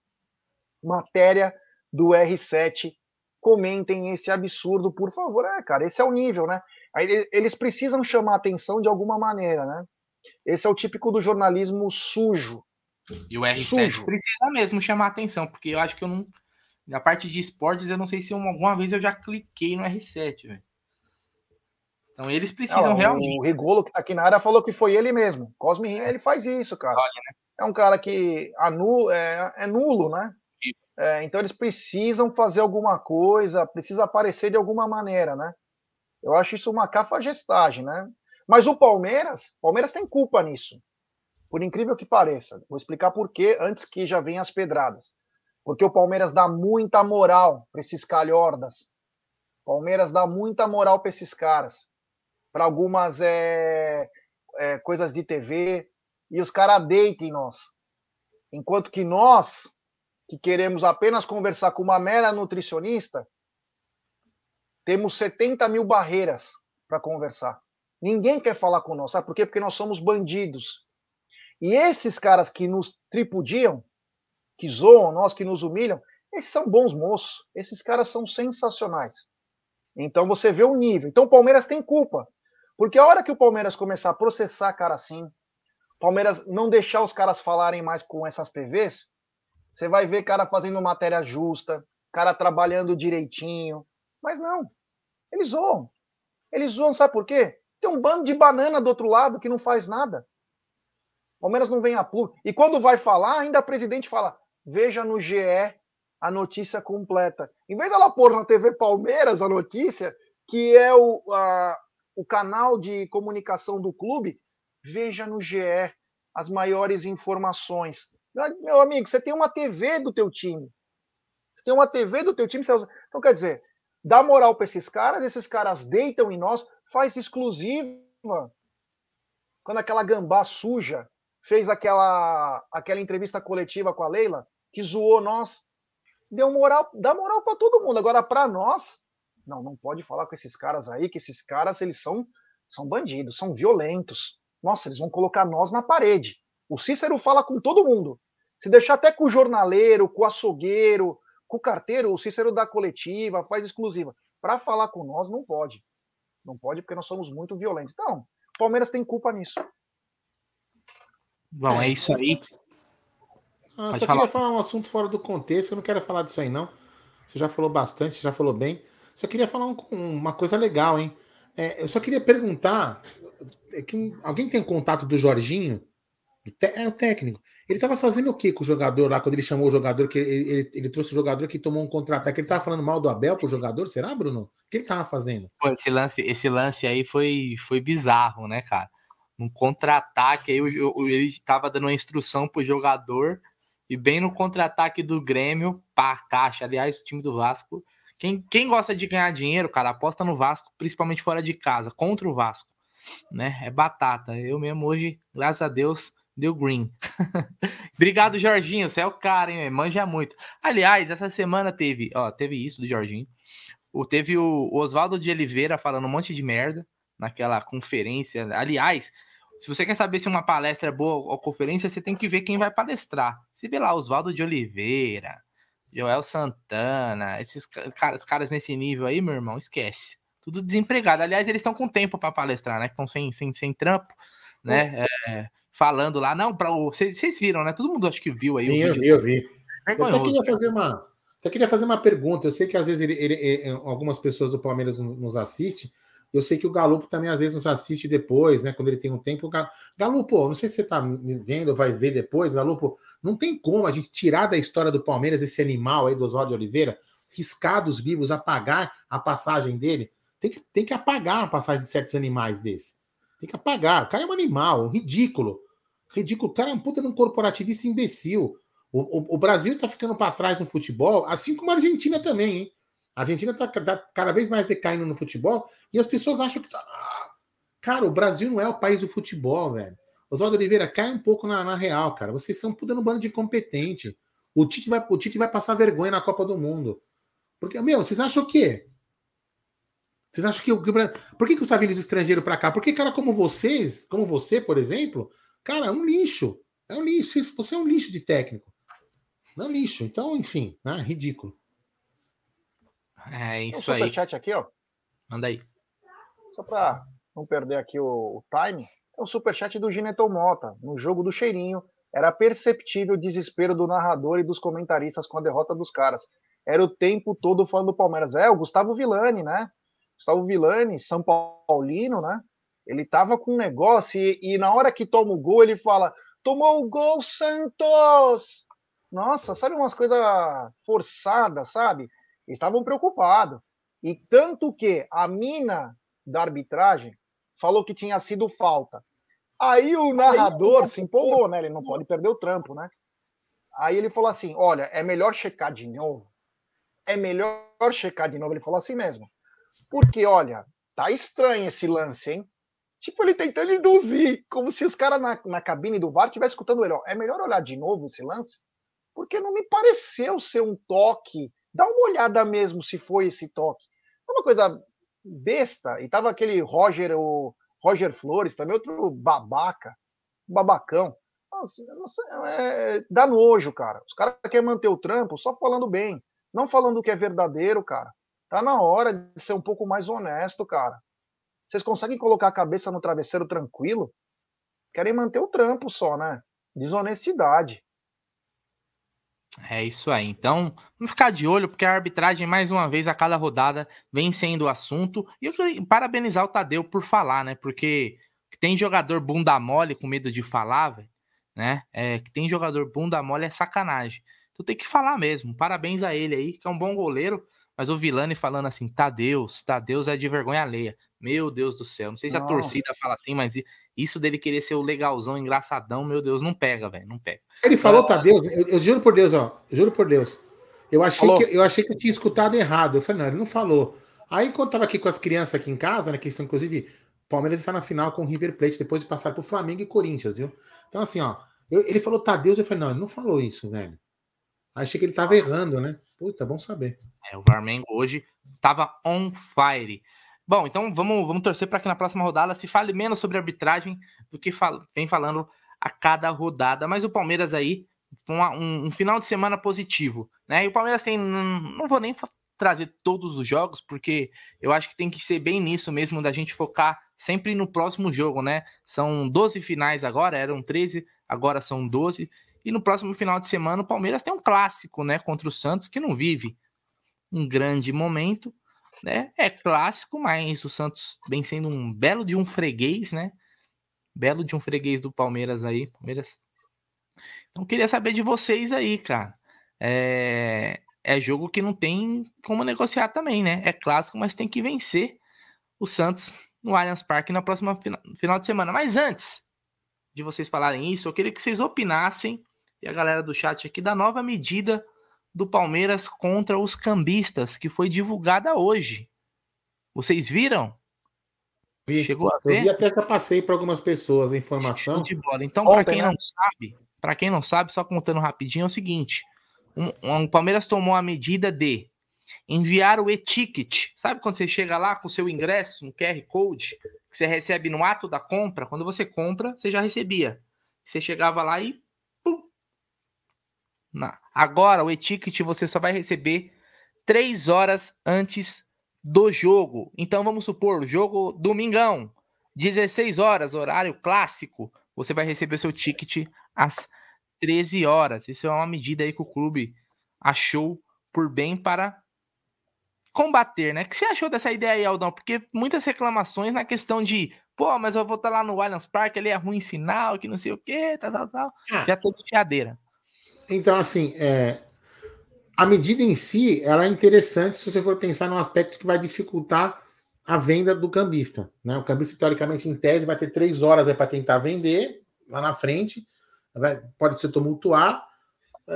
Matéria do R7. Comentem esse absurdo, por favor. É, cara, esse é o nível, né? Eles precisam chamar atenção de alguma maneira, né? Esse é o típico do jornalismo sujo. E o R7 sujo. precisa mesmo chamar atenção, porque eu acho que eu não. Na parte de esportes, eu não sei se alguma vez eu já cliquei no R7, velho. Então eles precisam não, realmente. O Rigolo, que tá aqui na área, falou que foi ele mesmo. Cosme Rim, ele faz isso, cara. Né? É um cara que anu, é, é nulo, né? É, então eles precisam fazer alguma coisa, precisa aparecer de alguma maneira, né? Eu acho isso uma cafagestagem, né? Mas o Palmeiras, Palmeiras tem culpa nisso. Por incrível que pareça. Vou explicar por quê antes que já venham as pedradas. Porque o Palmeiras dá muita moral para esses calhordas. Palmeiras dá muita moral para esses caras para algumas é, é, coisas de TV, e os caras deitem nós. Enquanto que nós, que queremos apenas conversar com uma mera nutricionista, temos 70 mil barreiras para conversar. Ninguém quer falar com nós, sabe por quê? Porque nós somos bandidos. E esses caras que nos tripudiam, que zoam nós, que nos humilham, esses são bons moços. Esses caras são sensacionais. Então você vê o nível. Então o Palmeiras tem culpa. Porque a hora que o Palmeiras começar a processar cara assim, Palmeiras não deixar os caras falarem mais com essas TVs, você vai ver cara fazendo matéria justa, cara trabalhando direitinho. Mas não. Eles zoam. Eles zoam, sabe por quê? Tem um bando de banana do outro lado que não faz nada. Palmeiras não vem a público. E quando vai falar, ainda a presidente fala: veja no GE a notícia completa. Em vez dela pôr na TV Palmeiras a notícia, que é o, a, o canal de comunicação do clube, veja no GE as maiores informações. Meu amigo, você tem uma TV do teu time. Você tem uma TV do teu time. Usa... Então, quer dizer, dá moral para esses caras, esses caras deitam em nós, faz exclusiva. Quando aquela gambá suja fez aquela, aquela entrevista coletiva com a Leila, que zoou nós, deu moral, dá moral para todo mundo. Agora, para nós, não, não pode falar com esses caras aí, que esses caras eles são, são bandidos, são violentos. Nossa, eles vão colocar nós na parede. O Cícero fala com todo mundo. Se deixar até com o jornaleiro, com o açougueiro, com o carteiro, o Cícero dá coletiva, faz exclusiva. Para falar com nós, não pode. Não pode porque nós somos muito violentos. Então, o Palmeiras tem culpa nisso. Bom, é isso aí. Ah, só falar. queria falar um assunto fora do contexto, eu não quero falar disso aí, não. Você já falou bastante, você já falou bem. Só queria falar um, uma coisa legal, hein? É, eu só queria perguntar: é que alguém tem contato do Jorginho? É o técnico. Ele estava fazendo o que com o jogador lá, quando ele chamou o jogador, que ele, ele, ele trouxe o jogador que tomou um contra-ataque? Ele estava falando mal do Abel pro jogador, será, Bruno? O que ele estava fazendo? Pô, esse lance, esse lance aí foi, foi bizarro, né, cara? Um contra-ataque aí, ele estava dando uma instrução pro jogador, e bem no contra-ataque do Grêmio, pá, caixa. Aliás, o time do Vasco. Quem, quem gosta de ganhar dinheiro, cara, aposta no Vasco, principalmente fora de casa, contra o Vasco. Né? É batata. Eu mesmo hoje, graças a Deus, deu green. Obrigado, Jorginho. Você é o cara, hein? Manja muito. Aliás, essa semana teve, ó, teve isso do Jorginho. O, teve o, Oswaldo de Oliveira falando um monte de merda naquela conferência. Aliás, se você quer saber se uma palestra é boa ou conferência, você tem que ver quem vai palestrar. Se vê lá Oswaldo de Oliveira, Joel Santana, esses caras, caras nesse nível aí, meu irmão, esquece. Tudo desempregado. Aliás, eles estão com tempo para palestrar, né? Estão sem, sem, sem trampo, né? É, falando lá, não, vocês viram, né? Todo mundo acho que viu aí. Sim, eu vi, eu vi. Eu até queria fazer uma, até queria fazer uma pergunta. Eu sei que às vezes ele, ele, algumas pessoas do Palmeiras nos assistem. Eu sei que o Galupo também às vezes nos assiste depois, né? Quando ele tem um tempo. Galupo, não sei se você está me vendo vai ver depois, Galupo. Não tem como a gente tirar da história do Palmeiras esse animal aí do Oswaldo de Oliveira, riscar dos vivos, apagar a passagem dele. Tem que, tem que apagar a passagem de certos animais desse. Tem que apagar. O cara é um animal, um ridículo. Ridículo. O cara é um puta de um corporativista imbecil. O, o, o Brasil tá ficando para trás no futebol, assim como a Argentina também, hein? A Argentina está tá cada vez mais decaindo no futebol e as pessoas acham que. Tá... Cara, o Brasil não é o país do futebol, velho. Oswaldo Oliveira, cai um pouco na, na real, cara. Vocês são puta no bando de incompetente. O Tite, vai, o Tite vai passar vergonha na Copa do Mundo. Porque, meu, vocês acham o quê? Vocês acham que. Por que, que os Vinícius estrangeiro para cá? Porque, cara, como vocês, como você, por exemplo, cara, é um lixo. É um lixo. Você é um lixo de técnico. É um lixo. Então, enfim, né? ridículo. É isso um aí. chat aqui, ó. Manda aí. Só para não perder aqui o, o time, é o superchat do Gineton Mota. No jogo do Cheirinho, era perceptível o desespero do narrador e dos comentaristas com a derrota dos caras. Era o tempo todo falando do Palmeiras. É, o Gustavo Villani, né? Gustavo Villani, São Paulino, né? Ele tava com um negócio e, e na hora que toma o gol, ele fala: Tomou o gol, Santos! Nossa, sabe umas coisas forçadas, sabe? Estavam preocupados. E tanto que a mina da arbitragem falou que tinha sido falta. Aí o narrador se empolgou, né? Ele não pode perder o trampo, né? Aí ele falou assim: olha, é melhor checar de novo. É melhor checar de novo. Ele falou assim mesmo. Porque, olha, tá estranho esse lance, hein? Tipo, ele tentando induzir, como se os caras na, na cabine do VAR estivessem escutando ele. Ó, é melhor olhar de novo esse lance, porque não me pareceu ser um toque Dá uma olhada mesmo se foi esse toque. É uma coisa besta. E tava aquele Roger, o Roger Flores, também outro babaca, babacão. Nossa, nossa, é, dá nojo, cara. Os caras querem manter o trampo só falando bem, não falando o que é verdadeiro, cara. Tá na hora de ser um pouco mais honesto, cara. Vocês conseguem colocar a cabeça no travesseiro tranquilo? Querem manter o trampo só, né? Desonestidade. É isso aí. Então, vamos ficar de olho, porque a arbitragem, mais uma vez, a cada rodada, vem sendo o assunto. E eu queria parabenizar o Tadeu por falar, né? Porque tem jogador bunda mole com medo de falar, velho, né? É, que tem jogador bunda mole é sacanagem. Então tem que falar mesmo. Parabéns a ele aí, que é um bom goleiro. Mas o Vilani falando assim, Tadeus, Tadeus é de vergonha alheia. Meu Deus do céu. Não sei se a Nossa. torcida fala assim, mas isso dele querer ser o legalzão, engraçadão, meu Deus, não pega, velho, não pega. Ele falou, então, Tadeus, eu, eu, juro por Deus, ó, juro por Deus. Eu achei, que, eu achei que eu tinha escutado errado. Eu falei, não, ele não falou. Aí, quando tava aqui com as crianças aqui em casa, né, que estão, inclusive, Palmeiras está na final com o River Plate, depois de passar por Flamengo e Corinthians, viu? Então, assim, ó, eu, ele falou Tadeus, eu falei, não, ele não falou isso, velho. Achei que ele tava errando, né? Puta, bom saber. É, o Flamengo hoje tava on fire. Bom, então vamos, vamos torcer para que na próxima rodada se fale menos sobre arbitragem do que vem falando a cada rodada. Mas o Palmeiras aí foi um, um, final de semana positivo, né? E o Palmeiras tem, não, não vou nem trazer todos os jogos, porque eu acho que tem que ser bem nisso mesmo, da gente focar sempre no próximo jogo, né? São 12 finais agora, eram 13, agora são 12. E no próximo final de semana o Palmeiras tem um clássico, né? Contra o Santos, que não vive um grande momento né? É clássico, mas o Santos vem sendo um belo de um freguês, né? Belo de um freguês do Palmeiras aí. Palmeiras. Então queria saber de vocês aí, cara. É, é jogo que não tem como negociar também, né? É clássico, mas tem que vencer o Santos no Allianz Parque na próxima final de semana. Mas antes de vocês falarem isso, eu queria que vocês opinassem, e a galera do chat aqui, da nova medida do Palmeiras contra os cambistas, que foi divulgada hoje. Vocês viram? Vi. Chegou a ver? Eu vi até que eu passei para algumas pessoas a informação. De bola. Então, para quem né? não sabe, para quem não sabe, só contando rapidinho, é o seguinte: um, um, o Palmeiras tomou a medida de enviar o e-ticket. Sabe quando você chega lá com o seu ingresso, um QR Code, que você recebe no ato da compra? Quando você compra, você já recebia. Você chegava lá e. Agora, o e-ticket você só vai receber três horas antes do jogo. Então, vamos supor, jogo domingão, 16 horas, horário clássico. Você vai receber seu ticket às 13 horas. Isso é uma medida aí que o clube achou por bem para combater, né? O que você achou dessa ideia aí, Aldão? Porque muitas reclamações na questão de, pô, mas eu vou estar lá no Allianz Parque, ali é ruim sinal, que não sei o quê, tal, tal, tal. Ah. Já teve teadeira. Então, assim, é, a medida em si, ela é interessante se você for pensar num aspecto que vai dificultar a venda do cambista. Né? O cambista, teoricamente, em tese, vai ter três horas para tentar vender lá na frente, vai, pode se tumultuar.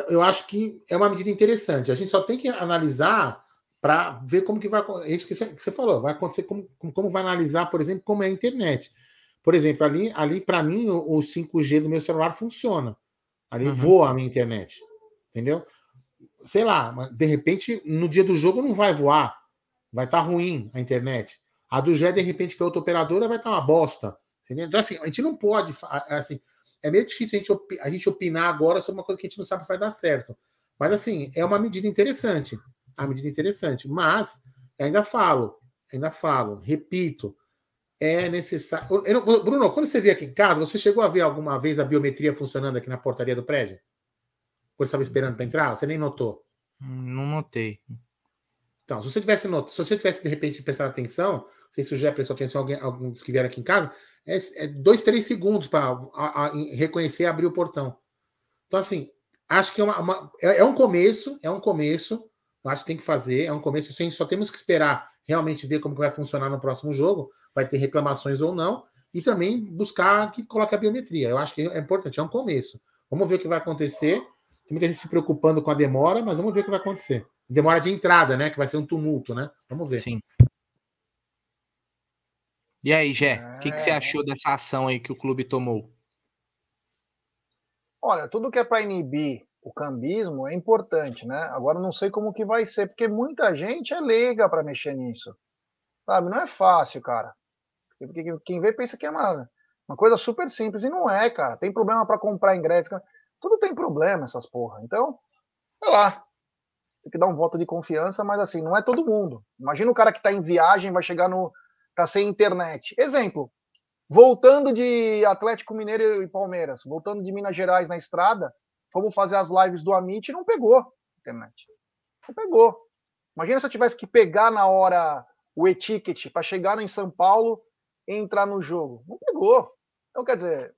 Eu acho que é uma medida interessante. A gente só tem que analisar para ver como que vai é isso que você falou, vai acontecer como, como vai analisar, por exemplo, como é a internet. Por exemplo, ali, ali para mim o, o, 5G do meu celular funciona. Ali uhum. voa a minha internet. Entendeu? Sei lá, de repente no dia do jogo não vai voar, vai estar tá ruim a internet. A do G, de repente, que é outra operadora, vai estar tá uma bosta. Entendeu? Então, assim, a gente não pode. Assim, é meio difícil a gente, a gente opinar agora sobre uma coisa que a gente não sabe se vai dar certo. Mas, assim, é uma medida interessante a medida interessante. Mas, ainda falo, ainda falo, repito, é necessário. Bruno, quando você veio aqui em casa, você chegou a ver alguma vez a biometria funcionando aqui na portaria do prédio? Quando você estava esperando para entrar? Você nem notou? Não notei. Então, se você tivesse not... se você tivesse de repente prestado atenção, não sei se já prestou atenção alguém, alguns que vieram aqui em casa, é, é dois, três segundos para reconhecer e abrir o portão. Então, assim, acho que é, uma, uma, é, é um começo, é um começo. Eu acho que tem que fazer, é um começo. A gente só temos que esperar realmente ver como vai funcionar no próximo jogo, vai ter reclamações ou não, e também buscar que coloque a biometria. Eu acho que é importante, é um começo. Vamos ver o que vai acontecer. Tem muita gente se preocupando com a demora, mas vamos ver o que vai acontecer. Demora de entrada, né? Que vai ser um tumulto, né? Vamos ver. Sim. E aí, Gé, o é... que, que você achou dessa ação aí que o clube tomou? Olha, tudo que é para inibir o cambismo é importante, né? Agora não sei como que vai ser, porque muita gente é leiga para mexer nisso. Sabe? Não é fácil, cara. Porque quem vê pensa que é uma, uma coisa super simples e não é, cara. Tem problema para comprar ingresso. Tudo tem problema essas porra. Então, sei lá. Tem que dar um voto de confiança, mas assim, não é todo mundo. Imagina o cara que tá em viagem, vai chegar no tá sem internet. Exemplo, voltando de Atlético Mineiro e Palmeiras, voltando de Minas Gerais na estrada, fomos fazer as lives do Amit e não pegou a internet. Não pegou. Imagina se eu tivesse que pegar na hora o e-ticket para chegar em São Paulo e entrar no jogo. Não pegou. Então, quer dizer,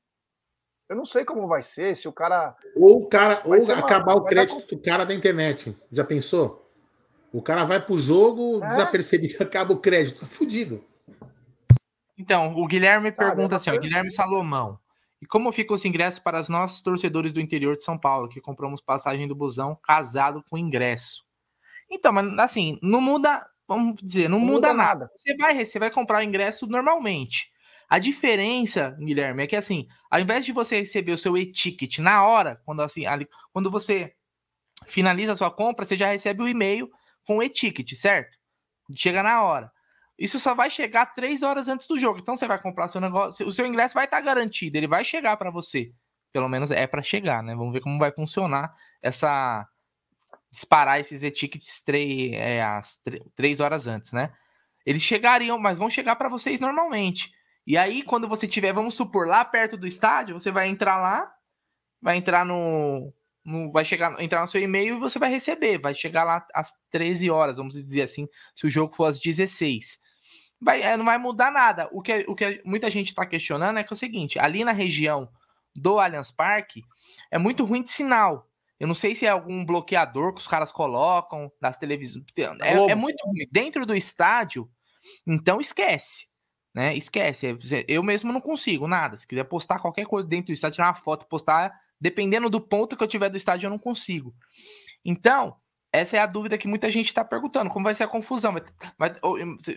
eu não sei como vai ser, se o cara. Ou o cara, ou acabar uma... o crédito do cara da internet. Já pensou? O cara vai pro jogo, é? desapercebido, acaba o crédito. Tá fudido. Então, o Guilherme Sabe, pergunta é assim, o Guilherme Salomão. E como ficam os ingressos para os nossos torcedores do interior de São Paulo, que compramos passagem do busão casado com ingresso? Então, mas assim, não muda, vamos dizer, não, não muda, muda nada. nada. Você vai, você vai comprar o ingresso normalmente. A diferença, Guilherme, é que assim, ao invés de você receber o seu e-ticket na hora, quando assim, ali, quando você finaliza a sua compra, você já recebe o e-mail com o e-ticket, certo? Chega na hora. Isso só vai chegar três horas antes do jogo. Então você vai comprar seu negócio, o seu ingresso vai estar garantido, ele vai chegar para você. Pelo menos é para chegar, né? Vamos ver como vai funcionar essa disparar esses e-tickets três, é, três horas antes, né? Eles chegariam, mas vão chegar para vocês normalmente. E aí, quando você tiver, vamos supor, lá perto do estádio, você vai entrar lá, vai entrar no, no vai chegar, entrar no seu e-mail e você vai receber. Vai chegar lá às 13 horas, vamos dizer assim, se o jogo for às 16. Vai, é, não vai mudar nada. O que, o que muita gente está questionando é que é o seguinte: ali na região do Allianz Parque é muito ruim de sinal. Eu não sei se é algum bloqueador que os caras colocam das televisões. É, é muito ruim. Dentro do estádio, então esquece. Né? Esquece. Eu mesmo não consigo nada. Se quiser postar qualquer coisa dentro do estádio, tirar uma foto, postar, dependendo do ponto que eu tiver do estádio, eu não consigo. Então, essa é a dúvida que muita gente está perguntando. Como vai ser a confusão? Vai, vai,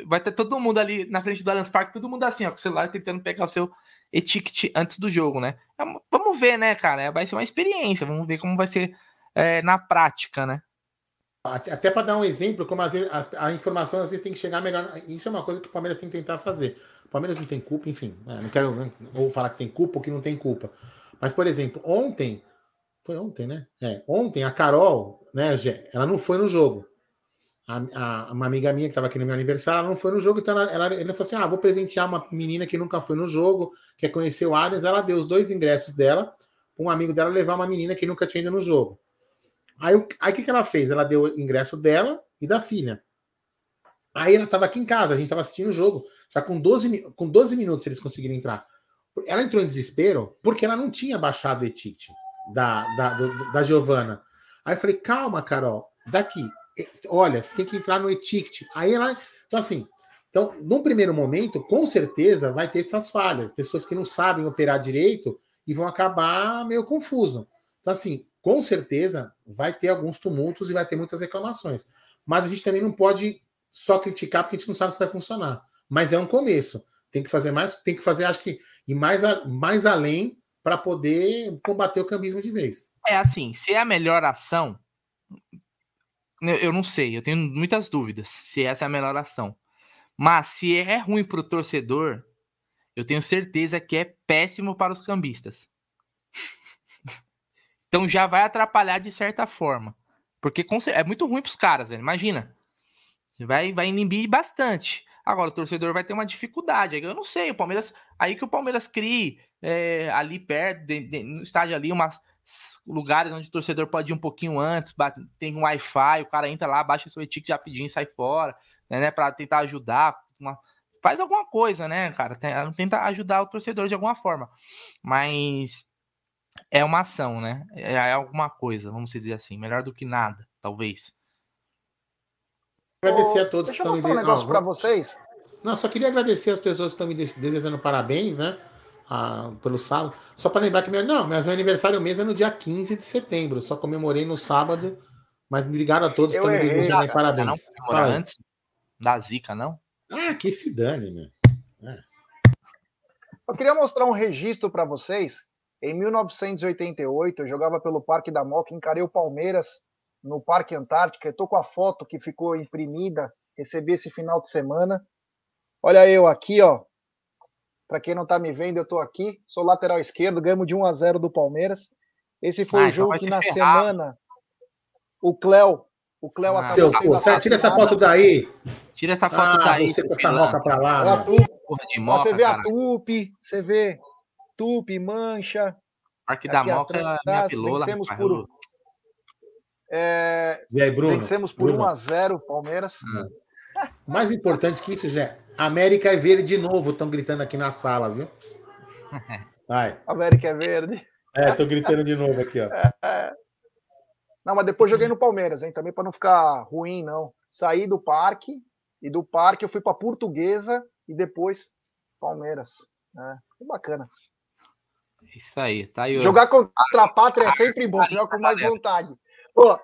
vai, ter todo mundo ali na frente do Allianz Parque, todo mundo assim, ó, com o celular tentando pegar o seu etiquete antes do jogo, né? É vamos ver, né, cara? Vai ser uma experiência, vamos ver como vai ser é, na prática, né? Até para dar um exemplo, como às vezes a, informação às vezes tem que chegar melhor. Isso é uma coisa que o Palmeiras tem que tentar fazer. O Palmeiras não tem culpa, enfim. Né? Não quero ou falar que tem culpa ou que não tem culpa. Mas, por exemplo, ontem. Foi ontem, né? É, ontem a Carol, né, ela não foi no jogo. A, a, uma amiga minha que estava aqui no meu aniversário, ela não foi no jogo, então ela, ela, ela falou assim: ah, vou presentear uma menina que nunca foi no jogo, quer conhecer o Allianz. Ela deu os dois ingressos dela um amigo dela levar uma menina que nunca tinha ido no jogo. Aí o aí, que, que ela fez? Ela deu o ingresso dela e da filha. Aí ela estava aqui em casa, a gente estava assistindo o jogo. Já com 12, com 12 minutos eles conseguiram entrar. Ela entrou em desespero porque ela não tinha baixado o etite da, da, da Giovana. Aí eu falei, calma, Carol, daqui olha, você tem que entrar no etiquete. Aí ela. Então, assim, então, num primeiro momento, com certeza vai ter essas falhas, pessoas que não sabem operar direito e vão acabar meio confuso. Então, assim, com certeza vai ter alguns tumultos e vai ter muitas reclamações. Mas a gente também não pode só criticar porque a gente não sabe se vai funcionar. Mas é um começo. Tem que fazer mais, tem que fazer, acho que, e mais, a, mais além para poder combater o cambismo de vez. É assim, se é a melhor ação, eu não sei, eu tenho muitas dúvidas se essa é a melhor ação. Mas se é ruim para o torcedor, eu tenho certeza que é péssimo para os cambistas. então já vai atrapalhar de certa forma. Porque é muito ruim para os caras, velho. Imagina. Você vai, vai inibir bastante. Agora, o torcedor vai ter uma dificuldade. Eu não sei, o Palmeiras. Aí que o Palmeiras crie é, ali perto, de, de, no estádio ali, umas lugares onde o torcedor pode ir um pouquinho antes, tem um Wi-Fi, o cara entra lá, baixa seu etiquete rapidinho e sai fora, né, né para tentar ajudar, uma... faz alguma coisa, né, cara, tenta ajudar o torcedor de alguma forma, mas é uma ação, né, é, é alguma coisa, vamos dizer assim, melhor do que nada, talvez. Agradecer a todos Deixa que estão me desejando. um negócio para vocês. Não, só queria agradecer as pessoas que estão me desejando parabéns, né? A, pelo sábado. Só para lembrar que meu, não, mas meu aniversário mesmo é no dia 15 de setembro. Só comemorei no sábado, mas obrigado a todos que estão me desejando parabéns. Não, antes da zica, não? Ah, que se dane, né? É. Eu queria mostrar um registro para vocês. Em 1988, eu jogava pelo Parque da Moca, encarei o Palmeiras no Parque Antártica. Eu tô com a foto que ficou imprimida, recebi esse final de semana. Olha eu aqui, ó, para quem não está me vendo, eu estou aqui, sou lateral esquerdo, ganhamos de 1 a 0 do Palmeiras. Esse foi ah, o então jogo então que na ferrar. semana o Cléo, o Cléo ah, seu, você tira essa foto daí. Tira essa foto ah, daí. Você com essa moca para lá. Né? Moca, você vê cara. a Tupi, você vê Tupi, Mancha. Parque da Moca atrás, é minha pilola. Vencemos por, é, e aí, Bruno? Vencemos por Bruno. 1 a 0 Palmeiras. Ah. Mais importante que isso, já América é verde de novo, estão gritando aqui na sala, viu? Vai. América é verde. É, tô gritando de novo aqui, ó. É. Não, mas depois joguei no Palmeiras, hein? Também para não ficar ruim, não. Saí do parque e do parque eu fui para Portuguesa e depois Palmeiras. É, que bacana. Isso aí, tá aí. Jogar contra a pátria é sempre bom, você joga com mais vontade. Pô,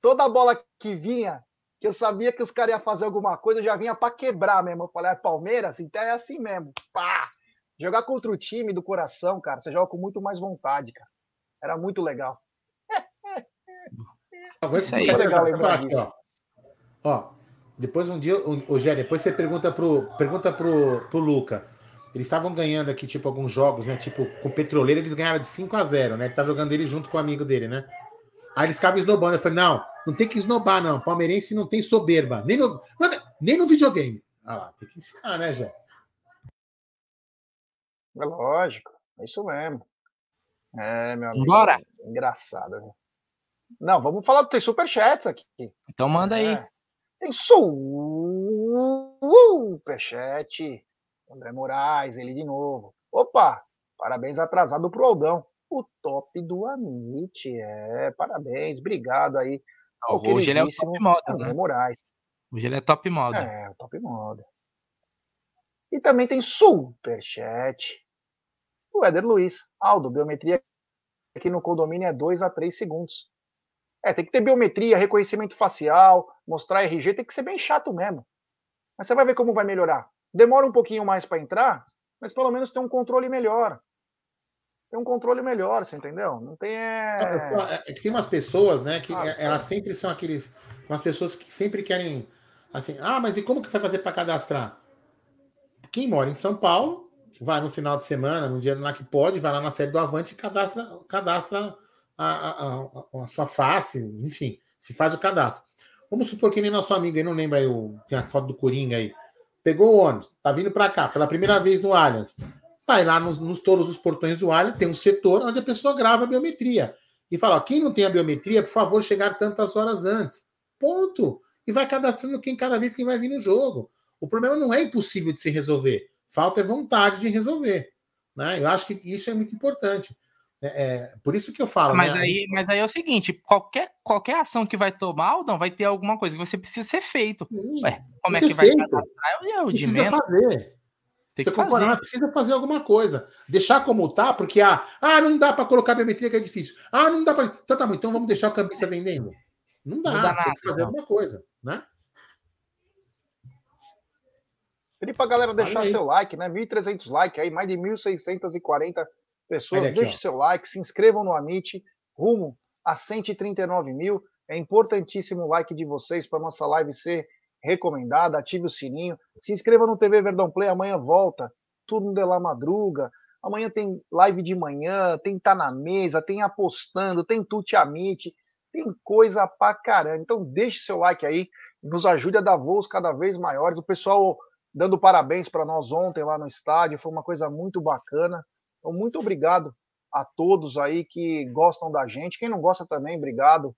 toda bola que vinha, que eu sabia que os caras iam fazer alguma coisa, eu já vinha para quebrar mesmo. Eu falei, é Palmeiras? Então é assim mesmo. Pá! Jogar contra o time do coração, cara, você joga com muito mais vontade, cara. Era muito legal. Isso aí. É legal lembrar aqui, ó. ó, depois um dia, o Gé, depois você pergunta pro, pergunta pro, pro Luca. Eles estavam ganhando aqui, tipo, alguns jogos, né? Tipo, com o Petroleiro, eles ganharam de 5 a 0 né? Ele tá jogando ele junto com o amigo dele, né? Aí eles ficavam esnobando. Eu falei, não, não tem que esnobar, não. Palmeirense não tem soberba. Nem no, nem no videogame. Ah lá, tem que ensinar, né, Jé? É lógico. É isso mesmo. É, meu amigo. Bora! Engraçado? Não, vamos falar do tem superchats aqui. Então manda aí. É. Tem superchat. André Moraes, ele de novo. Opa, parabéns atrasado pro Aldão. O top do Amit, é, parabéns, obrigado aí. Hoje ele é o top moda, né? Moraes. Hoje ele é top moda. É, top moda. E também tem superchat. O Éder Luiz. Aldo, biometria aqui no condomínio é 2 a 3 segundos. É, tem que ter biometria, reconhecimento facial, mostrar RG, tem que ser bem chato mesmo. Mas você vai ver como vai melhorar. Demora um pouquinho mais para entrar, mas pelo menos tem um controle melhor. Tem um controle melhor, você entendeu? Não tem. É... é tem umas pessoas, né, que ah, elas sempre são aqueles. Umas pessoas que sempre querem. Assim, ah, mas e como que vai fazer para cadastrar? Quem mora em São Paulo, vai no final de semana, no dia lá que pode, vai lá na sede do Avante e cadastra, cadastra a, a, a, a, sua face, enfim, se faz o cadastro. Vamos supor que nem nosso amigo aí, não lembra aí o, tem a foto do Coringa aí, pegou o ônibus, tá vindo para cá pela primeira vez no Allianz, vai lá nos, nos todos os portões do Allianz, tem um setor onde a pessoa grava a biometria e fala, ó, quem não tem a biometria, por favor, chegar tantas horas antes. Ponto. E vai cadastrando quem cada vez que vai vir no jogo. O problema não é impossível de se resolver. Falta é vontade de resolver. Né? Eu acho que isso é muito importante. É, é, por isso que eu falo. Mas, né? aí, mas aí é o seguinte: qualquer, qualquer ação que vai tomar, não vai ter alguma coisa que você precisa ser feito. Ué, como é que vai cadastrar? É o precisa fazer. Tem você mas precisa fazer alguma coisa. Deixar como tá, porque ah, ah não dá para colocar biometria que é difícil. Ah, não dá para. Então tá bom, então vamos deixar o campista vendendo. Não dá, não dá nada, tem que fazer não. alguma coisa, né? Pedir pra galera deixar seu like, né? 1.300 likes aí, mais de 1.640 pessoas. Aqui, Deixe ó. seu like, se inscrevam no Amit, rumo a 139 mil. É importantíssimo o like de vocês para nossa live ser recomendada. Ative o sininho. Se inscreva no TV Verdão Play, amanhã volta. Turno de la madruga. Amanhã tem live de manhã, tem Tá na Mesa, tem Apostando, tem Tuti Amit, tem coisa pra caramba. Então deixe seu like aí, nos ajude a dar voos cada vez maiores. O pessoal dando parabéns para nós ontem lá no estádio, foi uma coisa muito bacana. Então, muito obrigado a todos aí que gostam da gente. Quem não gosta também, obrigado.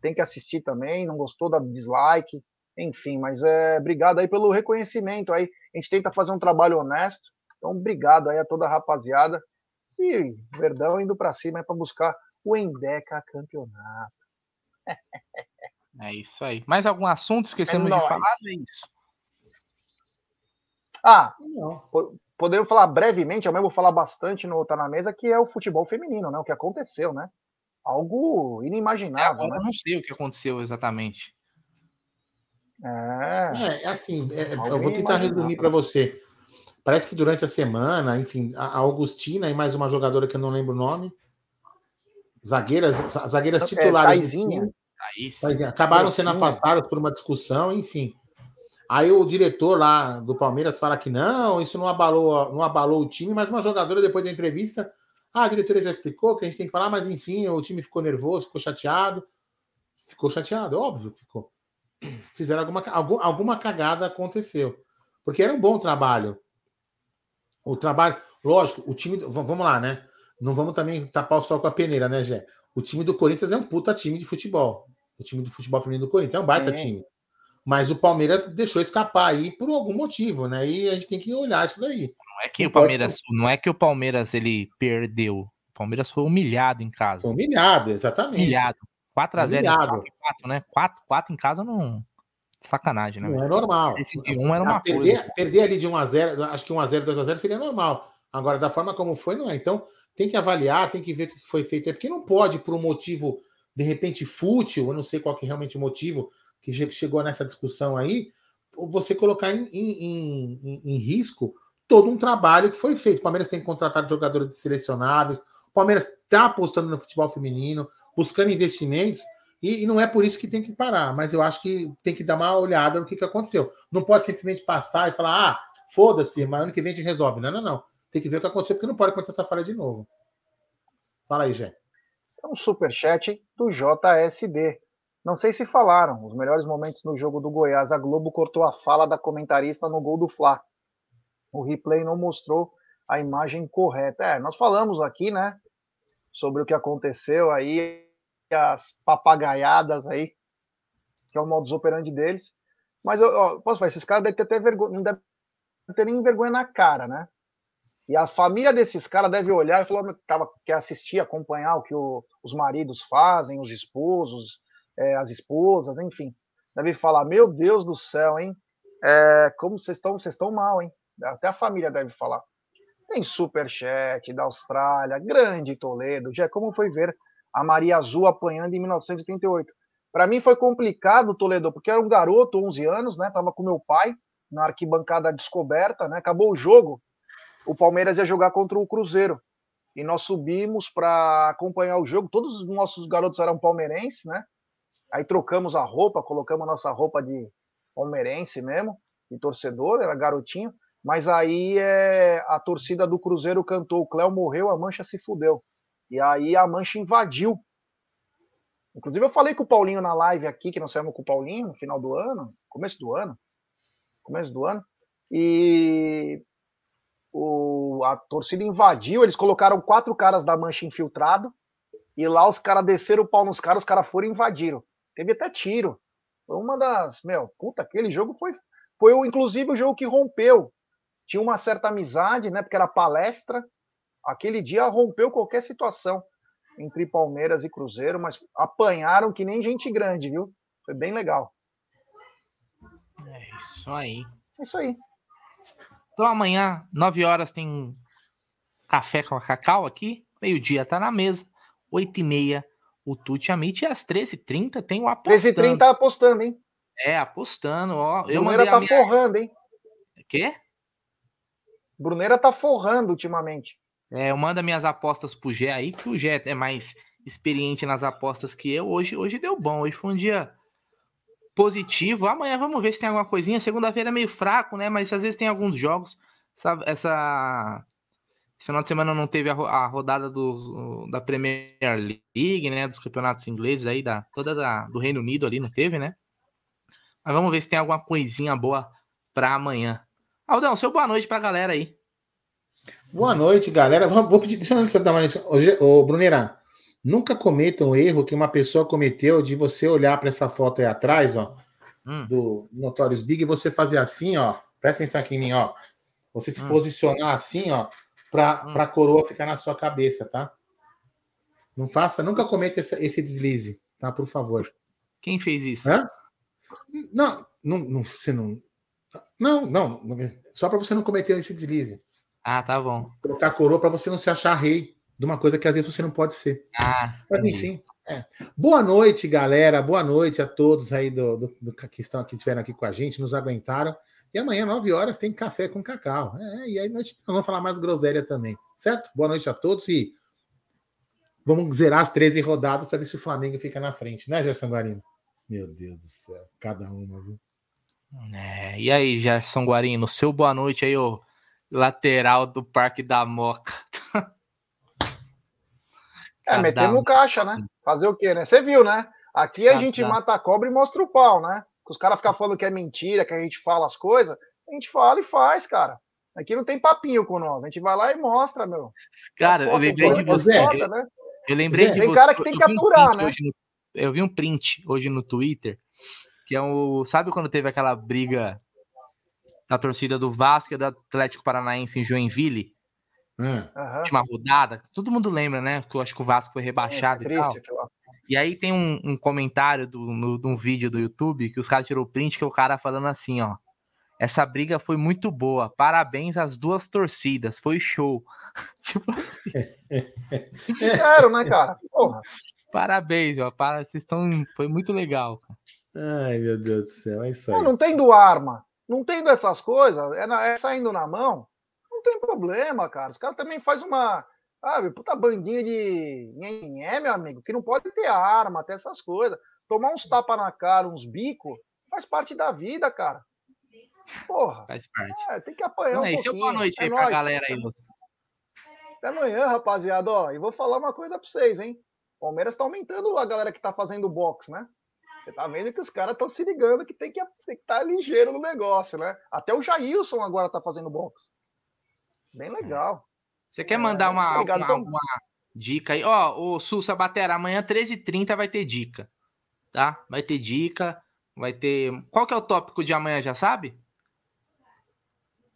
Tem que assistir também. Não gostou, dá dislike. Enfim, mas é obrigado aí pelo reconhecimento aí. A gente tenta fazer um trabalho honesto. Então, obrigado aí a toda a rapaziada. E Verdão indo para cima para buscar o Endeca campeonato. É isso aí. Mais algum assunto esquecemos é de falar? É isso. Ah, não. podemos falar brevemente, eu mesmo vou falar bastante no Tá na Mesa, que é o futebol feminino, né? O que aconteceu, né? Algo inimaginável. É, né? Eu não sei o que aconteceu exatamente. É, é assim, é, eu vou tentar resumir para você. Parece que durante a semana, enfim, a Augustina e mais uma jogadora que eu não lembro o nome, zagueiras, zagueiras é, titulares. É, Taizinha. Taizinha, acabaram sendo afastadas por uma discussão, enfim. Aí o diretor lá do Palmeiras fala que não, isso não abalou, não abalou o time, mas uma jogadora depois da entrevista, ah, a diretoria já explicou que a gente tem que falar, mas enfim, o time ficou nervoso, ficou chateado. Ficou chateado, óbvio que ficou. Fizeram alguma, alguma cagada aconteceu. Porque era um bom trabalho. O trabalho, lógico, o time, vamos lá, né? Não vamos também tapar o sol com a peneira, né, Gé? O time do Corinthians é um puta time de futebol. O time do futebol feminino do Corinthians é um baita é. time. Mas o Palmeiras deixou escapar aí por algum motivo, né? E a gente tem que olhar isso daí. Não é que não o Palmeiras, pode... não é que o Palmeiras ele perdeu. O Palmeiras foi humilhado em casa. Humilhado, exatamente. Humilhado. 4 a 0 humilhado. 4, né? 4, 4 em casa não sacanagem, né? Não é normal. Esse de 1 era uma perder, coisa. Perder ali de 1 a 0, acho que 1 a 0, 2 a 0 seria normal. Agora da forma como foi, não é. Então, tem que avaliar, tem que ver o que foi feito. É porque não pode por um motivo de repente fútil, eu não sei qual que é realmente o motivo, que chegou nessa discussão aí, você colocar em, em, em, em risco todo um trabalho que foi feito. O Palmeiras tem contratado jogadores selecionáveis, o Palmeiras está apostando no futebol feminino, buscando investimentos, e, e, não é por isso que tem que parar, mas eu acho que tem que dar uma olhada no que, que aconteceu. Não pode simplesmente passar e falar, ah, foda-se, mas ano que vem a gente resolve. Não, não, não. Tem que ver o que aconteceu, porque não pode acontecer essa falha de novo. Fala aí, Jé. É um superchat do JSD. Não sei se falaram, os melhores momentos no jogo do Goiás, a Globo cortou a fala da comentarista no gol do Fla. O replay não mostrou a imagem correta. É, nós falamos aqui, né, sobre o que aconteceu aí, as papagaiadas aí, que é o modus operandi deles. Mas eu, posso falar, esses caras devem ter até vergonha, não devem tem nem vergonha na cara, né? E a família desses caras deve olhar e falar que tava, quer assistir, acompanhar o que o, os maridos fazem, os esposos, é, as esposas, enfim. Deve falar, meu Deus do céu, hein? É, como vocês estão, vocês estão mal, hein? Até a família deve falar. Tem superchat da Austrália, grande Toledo. Já como foi ver a Maria Azul apanhando em 1938? Para mim foi complicado, Toledo, porque era um garoto, 11 anos, né? Tava com meu pai na arquibancada descoberta, né? Acabou o jogo, o Palmeiras ia jogar contra o Cruzeiro. E nós subimos para acompanhar o jogo. Todos os nossos garotos eram palmeirenses, né? Aí trocamos a roupa, colocamos a nossa roupa de palmeirense mesmo, de torcedor, era garotinho. Mas aí é, a torcida do Cruzeiro cantou: o Cléo morreu, a mancha se fudeu. E aí a mancha invadiu Inclusive, eu falei com o Paulinho na live aqui, que nós saímos com o Paulinho no final do ano, começo do ano, começo do ano, e o, a torcida invadiu, eles colocaram quatro caras da mancha infiltrado, e lá os caras desceram o pau nos caras, os caras foram e invadiram. Teve até tiro. Foi uma das. Meu, puta, aquele jogo foi. Foi inclusive o jogo que rompeu. Tinha uma certa amizade, né? Porque era palestra. Aquele dia rompeu qualquer situação entre Palmeiras e Cruzeiro, mas apanharam que nem gente grande, viu? Foi bem legal. É isso aí. É isso aí. Então amanhã, 9 horas, tem café com a Cacau aqui. Meio-dia tá na mesa. 8 e meia o Tuti Amit. E às 13h30 tem o apostando. 13h30 tá apostando, hein? É, apostando. Ó, eu Bruneira tá minha... forrando, hein? Quê? Bruneira tá forrando ultimamente. É, eu mando minhas apostas pro Gé aí, que o Gé é mais experiente nas apostas que eu. Hoje, hoje deu bom, hoje foi um dia positivo. Amanhã vamos ver se tem alguma coisinha. Segunda-feira é meio fraco, né? Mas às vezes tem alguns jogos. Essa, essa esse final de semana não teve a, rodada do, da Premier League, né? Dos campeonatos ingleses aí, da, toda da, do Reino Unido ali, não teve, né? Mas vamos ver se tem alguma coisinha boa para amanhã. Aldão, seu boa noite pra galera aí. Boa noite, galera. Vou pedir, deixa eu dar uma Ô, Brunera, nunca cometa um erro que uma pessoa cometeu de você olhar para essa foto aí atrás, ó, hum. do Notorious Big, e você fazer assim, ó. Presta atenção aqui em mim, ó. Você se hum. posicionar assim, ó, para hum. a coroa ficar na sua cabeça, tá? Não faça, nunca cometa esse, esse deslize, tá? Por favor. Quem fez isso? Hã? Não, não, não, você não. Não, não, só para você não cometer esse deslize. Ah, tá bom. Colocar a coroa para você não se achar rei de uma coisa que às vezes você não pode ser. Ah, Mas enfim. É. Boa noite, galera. Boa noite a todos aí do, do, do, que estão aqui, estiveram aqui com a gente, nos aguentaram. E amanhã, 9 horas, tem café com cacau. É, e aí nós vamos falar mais groselha também. Certo? Boa noite a todos e vamos zerar as 13 rodadas para ver se o Flamengo fica na frente, né, Gerson Guarino? Meu Deus do céu, cada uma, viu? É, e aí, Gerson Guarino, seu boa noite aí, ô lateral do Parque da Moca. é, meter no caixa, né? Fazer o quê, né? Você viu, né? Aqui a gente mata a cobra e mostra o pau, né? Os caras ficam falando que é mentira, que a gente fala as coisas. A gente fala e faz, cara. Aqui não tem papinho com nós. A gente vai lá e mostra, meu. Cara, eu lembrei de você. Foda, né? Eu lembrei Zé, de tem você. Tem cara que tem que aturar, né? No, eu vi um print hoje no Twitter, que é o. Sabe quando teve aquela briga da torcida do Vasco e do Atlético Paranaense em Joinville. Hum. Última rodada. Todo mundo lembra, né? Que eu acho que o Vasco foi rebaixado é, e tal. E aí tem um, um comentário do, no, de um vídeo do YouTube que os caras tirou o print, que é o cara falando assim, ó. Essa briga foi muito boa. Parabéns às duas torcidas. Foi show. tipo assim. Sério, né, cara? Porra. Parabéns, ó. Para, vocês estão. Foi muito legal. Ai, meu Deus do céu. É isso aí. Não, não tem do arma. Não tendo essas coisas, é, na, é saindo na mão, não tem problema, cara. Os caras também faz uma. Sabe, puta bandinha de. É, meu amigo, que não pode ter arma, até essas coisas. Tomar uns tapas na cara, uns bicos, faz parte da vida, cara. Porra. Faz parte. É, tem que apanhar não, um pouquinho. boa noite é aí nóis. pra galera aí, Lúcio. Até amanhã, rapaziada. Ó, e vou falar uma coisa pra vocês, hein? O Palmeiras tá aumentando a galera que tá fazendo box, né? Você tá vendo que os caras estão se ligando que tem que estar tá ligeiro no negócio, né? Até o Jailson agora tá fazendo boxe. Bem é. legal. Você quer mandar uma, uma, então... uma, dica aí? Ó, o Sussa Batera, amanhã 13h30 vai ter dica, tá? Vai ter dica, vai ter... Qual que é o tópico de amanhã, já sabe?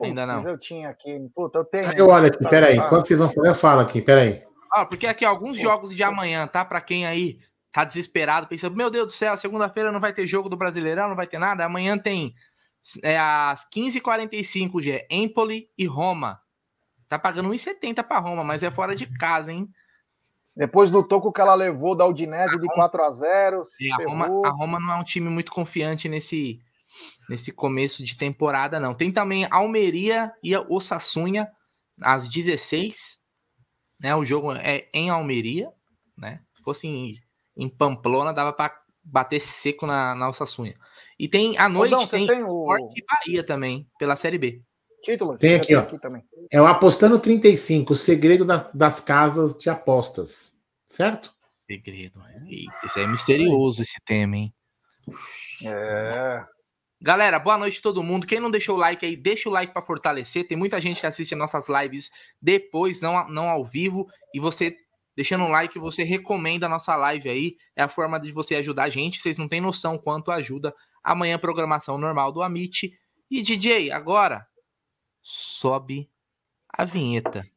Ainda não. Eu tinha aqui. Puta, eu tenho. Eu olho aqui, peraí. Enquanto vocês vão falar, eu falo aqui, peraí. Ah, porque aqui alguns jogos de amanhã, tá? Para quem aí tá desesperado, pensando, meu Deus do céu, segunda-feira não vai ter jogo do Brasileirão, não vai ter nada. Amanhã tem é, às 15h45, Gê, Empoli e Roma. Tá pagando 1,70 para Roma, mas é fora de casa, hein? Depois do toco que ela levou da Udinese de 4 a 0 é, a, Roma, a Roma não é um time muito confiante nesse, nesse começo de temporada, não. Tem também Almeria e o Sassunha às 16 né? O jogo é em Almeria, né? Se fosse em, em Pamplona, dava para bater seco na, na Osassunha. E tem à noite Ô, tem, tem o... e Bahia também, pela Série B. Título? Tem aqui, ó. Aqui também. É o Apostando 35, o segredo da, das casas de apostas. Certo? Segredo. Eita, isso é misterioso esse tema, hein? É. Galera, boa noite a todo mundo. Quem não deixou o like aí, deixa o like para fortalecer. Tem muita gente que assiste nossas lives depois, não, não ao vivo. E você, deixando um like, você recomenda a nossa live aí. É a forma de você ajudar a gente. Vocês não têm noção quanto ajuda. Amanhã, programação normal do Amit. E DJ, agora, sobe a vinheta.